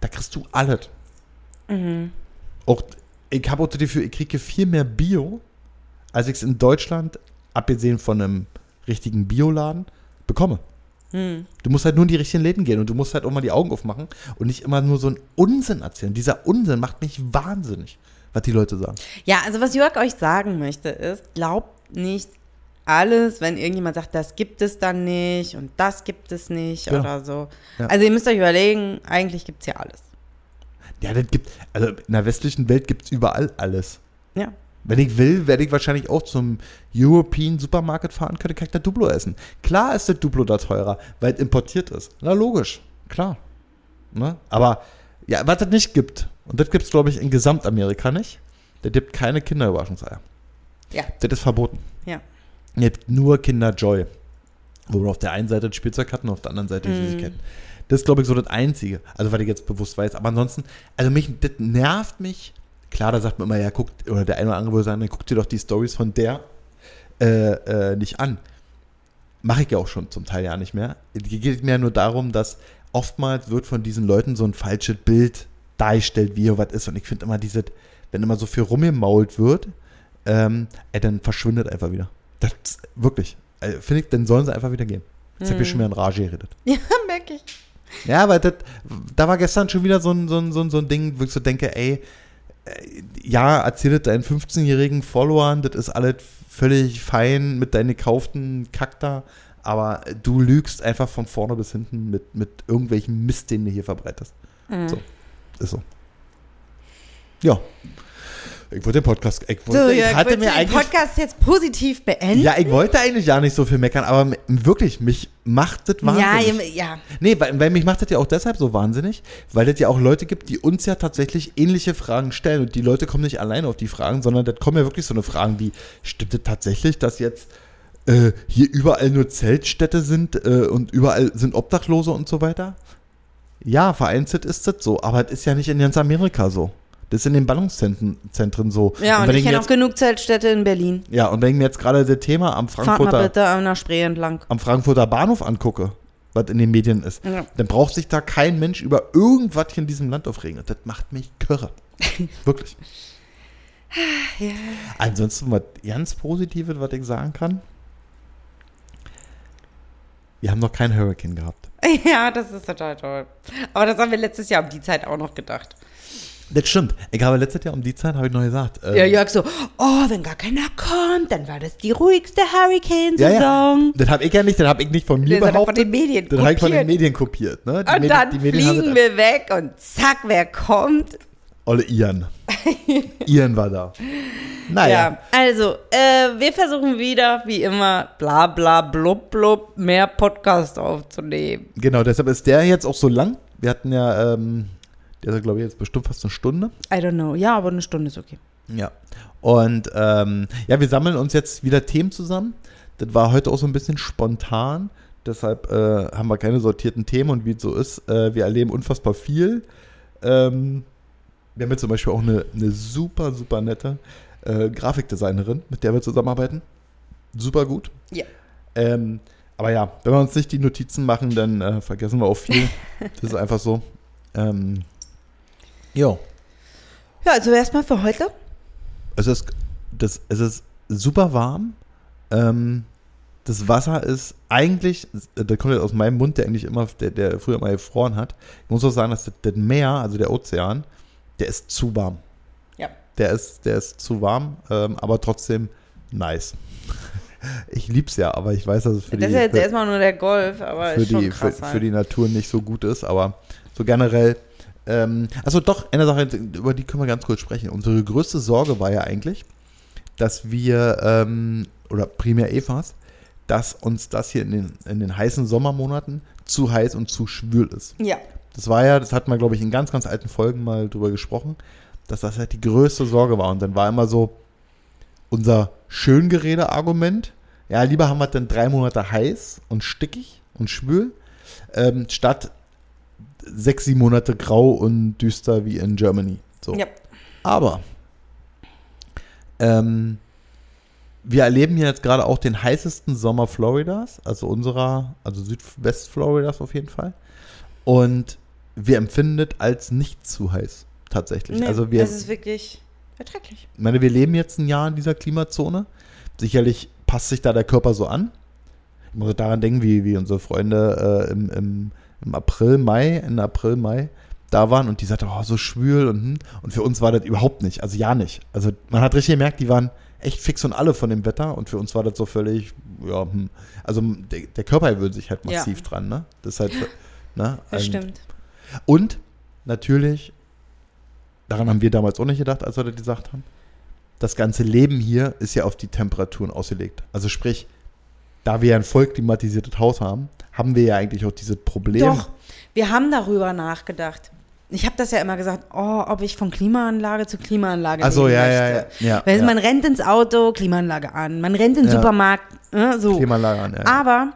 Da kriegst du alles. Auch, ich habe auch das Gefühl, ich kriege viel mehr Bio, als ich es in Deutschland, abgesehen von einem richtigen Bioladen, bekomme. Hm. Du musst halt nur in die richtigen Läden gehen und du musst halt auch mal die Augen aufmachen und nicht immer nur so einen Unsinn erzählen. Dieser Unsinn macht mich wahnsinnig, was die Leute sagen. Ja, also was Jörg euch sagen möchte ist, glaubt nicht alles, wenn irgendjemand sagt, das gibt es dann nicht und das gibt es nicht Ja. oder so. Ja. Also ihr müsst euch überlegen, eigentlich gibt es ja alles. Ja, das gibt, also in der westlichen Welt gibt es überall alles. Ja. Wenn ich will, werde ich wahrscheinlich auch zum European Supermarket fahren können, kann ich da Duplo essen. Klar ist das Duplo da teurer, weil es importiert ist. Na, logisch, klar. Ne? Aber, ja, was es nicht gibt, und das gibt es, glaube ich, in Gesamtamerika nicht, der gibt keine Kinderüberraschungseier. Ja. Das ist verboten. Ja. Ihr habt nur Kinder Joy. Wo wir auf der einen Seite das Spielzeug hatten und auf der anderen Seite die Süßigkeiten. Das ist, glaube ich, so das Einzige. Also, was ich jetzt bewusst weiß. Aber ansonsten, also mich, das nervt mich. Klar, da sagt man immer, ja, guckt, oder der eine oder andere würde sagen, guck dir doch die Stories von der äh, äh, nicht an. Mache ich ja auch schon zum Teil ja nicht mehr. Es geht mir ja nur darum, dass oftmals wird von diesen Leuten so ein falsches Bild dargestellt, wie hier was ist. Und ich finde immer dieses, wenn immer so viel rumgemault wird, ähm, ey, dann verschwindet einfach wieder. Das wirklich. Also, finde ich, dann sollen sie einfach wieder gehen. Jetzt habe ich schon wieder in Rage geredet. [laughs] Ja, merke ich. Ja, weil das, da war gestern schon wieder so ein, so ein, so ein, so ein Ding, wo ich so denke, ey, äh, ja, erzähl das deinen 15-jährigen Followern, das ist alles völlig fein mit deinen gekauften Kack da, aber du lügst einfach von vorne bis hinten mit, mit irgendwelchen Mist, den du hier verbreitest. Mhm. So, ist so. Ja. Ich wollte den Podcast, ich, wollte, So, ich Jörg, hatte mir eigentlich Podcast jetzt positiv beenden? ja, ich wollte eigentlich gar nicht so viel meckern, aber wirklich, mich macht das ja, wahnsinnig. ja. Nee, weil, weil mich macht das ja auch deshalb so wahnsinnig, weil es ja auch Leute gibt, die uns ja tatsächlich ähnliche Fragen stellen. Und die Leute kommen nicht alleine auf die Fragen, sondern das kommen ja wirklich so eine Fragen wie, stimmt es tatsächlich, dass jetzt äh, hier überall nur Zeltstädte sind äh, und überall sind Obdachlose und so weiter? Ja, vereinzelt ist das so, aber es ist ja nicht in ganz Amerika so. Das ist in den Ballungszentren Zentren so. Ja, und, wenn ich kenne auch genug Zeltstädte in Berlin. ja, und wenn ich mir jetzt gerade das Thema am Fahrt mal Frankfurter bitte an der Spree entlang. am Frankfurter Bahnhof angucke, was in den Medien ist, Ja. dann braucht sich da kein Mensch über irgendwas hier in diesem Land aufregen. Das macht mich kirre. [laughs] Wirklich. Ja. Ansonsten, was ganz Positives, was ich sagen kann. Wir haben noch keinen Hurricane gehabt. [laughs] Ja, das ist total toll. Aber das haben wir letztes Jahr um die Zeit auch noch gedacht. Das stimmt. Ich habe letztes Jahr um die Zeit, habe ich noch gesagt. ähm, Ja, Jörg so, oh, wenn gar keiner kommt, dann war das die ruhigste ja, Hurricane-Saison. ja. Das habe ich ja nicht, das habe ich nicht von mir Das hat er von behauptet. den Medien das habe ich von den kopiert. Medien kopiert. Ne? Die Und Medien, dann die Medien haben fliegen das- wir weg und zack, wer kommt? Olle Ian. [laughs] Ian war da. Naja. Ja, also, äh, wir versuchen wieder, wie immer, bla bla blub blub, mehr Podcast aufzunehmen. Genau, deshalb ist der jetzt auch so lang. Wir hatten ja, ähm, der ist, glaube ich, jetzt bestimmt fast eine Stunde. I don't know. Ja, aber eine Stunde ist okay. Ja. Und ähm, ja, wir sammeln uns jetzt wieder Themen zusammen. Das war heute auch so ein bisschen spontan. Deshalb äh, haben wir keine sortierten Themen und wie es so ist, äh, wir erleben unfassbar viel. Ähm, wir haben jetzt zum Beispiel auch eine, eine super, super nette äh, Grafikdesignerin, mit der wir zusammenarbeiten. Super gut. Ja. Ähm, aber ja, wenn wir uns nicht die Notizen machen, dann äh, vergessen wir auch viel. [laughs] das ist einfach so. Ähm, jo. Ja, also erstmal für heute. Es ist, das, es ist super warm. Ähm, das Wasser ist eigentlich, das kommt jetzt aus meinem Mund, der eigentlich immer, der, der früher mal gefroren hat. Ich muss auch sagen, dass das, das Meer, also der Ozean, der ist zu warm. Ja. Der ist, der ist zu warm, ähm, aber trotzdem nice. [laughs] Ich lieb's ja, aber ich weiß, dass es für das die, ist ja jetzt für, erstmal nur der Golf, aber für, ist schon die, für, krass. für halt. die Natur nicht so gut ist, aber so generell. Ähm, also doch, eine Sache, über die können wir ganz kurz sprechen. Unsere größte Sorge war ja eigentlich, dass wir, ähm, oder primär Evas, dass uns das hier in den, in den heißen Sommermonaten zu heiß und zu schwül ist. ja. Das war ja, das hat man, glaube ich, in ganz, ganz alten Folgen mal drüber gesprochen, dass das halt die größte Sorge war. Und dann war immer so unser Schöngerede-Argument, ja, lieber haben wir dann drei Monate heiß und stickig und schwül, ähm, statt sechs, sieben Monate grau und düster wie in Germany. So. Ja. Aber ähm, wir erleben hier jetzt gerade auch den heißesten Sommer Floridas, also unserer, also Südwest-Floridas auf jeden Fall. Und wir empfinden es als nicht zu heiß, tatsächlich. Nee, also wir, es ist wirklich erträglich. ich meine, wir leben jetzt ein Jahr in dieser Klimazone. Sicherlich passt sich da der Körper so an. Ich muss daran denken, wie, wie unsere Freunde äh, im, im, im April, Mai, Ende April, Mai da waren und die sagten, oh, so schwül und hm. und für uns war das überhaupt nicht, also ja nicht. Also man hat richtig gemerkt, die waren echt fix und alle von dem Wetter und für uns war das so völlig, ja, hm. also der, der Körper gewöhnt sich halt Ja. massiv dran, ne? Das ist halt, ne? Das stimmt. und natürlich, daran haben wir damals auch nicht gedacht, als wir das gesagt haben, das ganze Leben hier ist ja auf die Temperaturen ausgelegt. Also sprich, da wir ja ein voll klimatisiertes Haus haben, haben wir ja eigentlich auch dieses Problem. Doch, wir haben darüber nachgedacht. Ich habe das ja immer gesagt, oh, ob ich von Klimaanlage zu Klimaanlage Also ja, ja, ja, ja, Weil ja. man rennt ins Auto, Klimaanlage an. Man rennt in den Ja. Supermarkt, äh, so. Klimaanlage an, ja. Aber,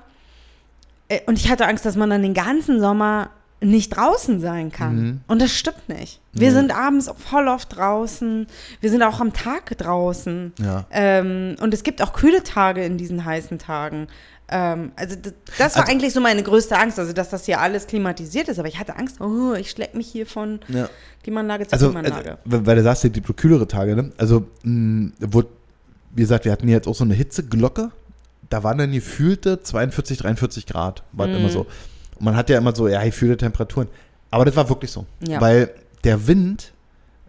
äh, und ich hatte Angst, dass man dann den ganzen Sommer nicht draußen sein kann. Mhm. Und das stimmt nicht. Wir Nee. sind abends voll oft draußen. Wir sind auch am Tag draußen. Ja. Ähm, und es gibt auch kühle Tage in diesen heißen Tagen. Ähm, also das, das war Also- eigentlich so meine größte Angst, also dass das hier alles klimatisiert ist. Aber ich hatte Angst, oh, ich schleck mich hier von Ja. Klimaanlage zu Also, Klimaanlage. äh, weil du sagst, gibt kühlere Tage, ne? Also, mh, wurde, wie gesagt, wir hatten jetzt auch so eine Hitzeglocke. Da waren dann gefühlte 42, 43 Grad, war Mhm. immer so. Und man hat ja immer so, ja, gefühlte Temperaturen. Aber das war wirklich so. Ja. Weil der Wind,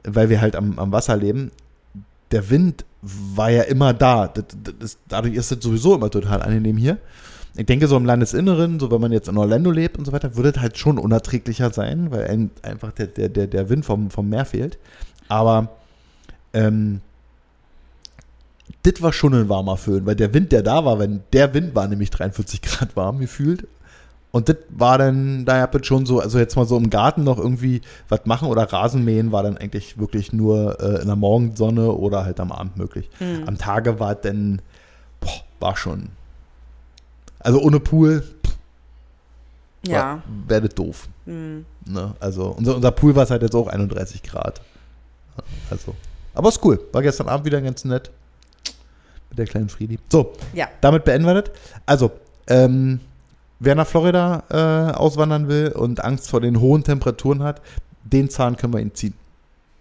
weil wir halt am, am Wasser leben, der Wind war ja immer da. Das, das ist, dadurch ist es sowieso immer total angenehm hier. Ich denke, so im Landesinneren, so wenn man jetzt in Orlando lebt und so weiter, würde es halt schon unerträglicher sein, weil ein, einfach der, der, der, der Wind vom, vom Meer fehlt. Aber ähm, das war schon ein warmer Föhn, weil der Wind, der da war, wenn der Wind war nämlich 43 Grad warm gefühlt. Und das war dann, da habt ihr schon so, also jetzt mal so im Garten noch irgendwie was machen oder Rasenmähen war dann eigentlich wirklich nur äh, in der Morgensonne oder halt am Abend möglich. Mhm. Am Tage war es dann, boah, war schon, also ohne Pool ja. wäre das doof. Mhm. Ne? Also unser, unser Pool war halt jetzt auch 31 Grad. Also, aber ist cool. War gestern Abend wieder ganz nett. Mit der kleinen Friedi. So, ja. damit beenden wir das. Also, ähm, wer nach Florida äh, auswandern will und Angst vor den hohen Temperaturen hat, den Zahn können wir ihn ziehen.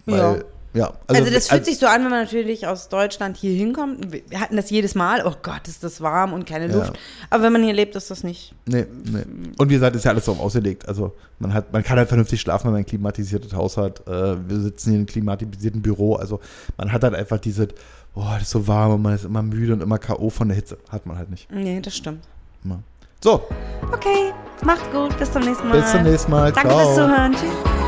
Weil, Ja. ja. Also, das fühlt sich so an, wenn man natürlich aus Deutschland hier hinkommt. Wir hatten das jedes Mal. Oh Gott, ist das warm und keine Ja. Luft. Aber wenn man hier lebt, ist das nicht. Nee, nee. Und wie gesagt, ist ja alles darauf ausgelegt. Also man hat, man kann halt vernünftig schlafen, wenn man ein klimatisiertes Haus hat. Äh, wir sitzen hier in einem klimatisierten Büro. Also man hat halt einfach diese, boah, das ist so warm und man ist immer müde und immer K.O. von der Hitze. Hat man halt nicht. Nee, das stimmt. Immer. So, Okay, macht's gut. Bis zum nächsten Mal. bis zum nächsten Mal. Danke Ciao. fürs Zuhören. Tschüss.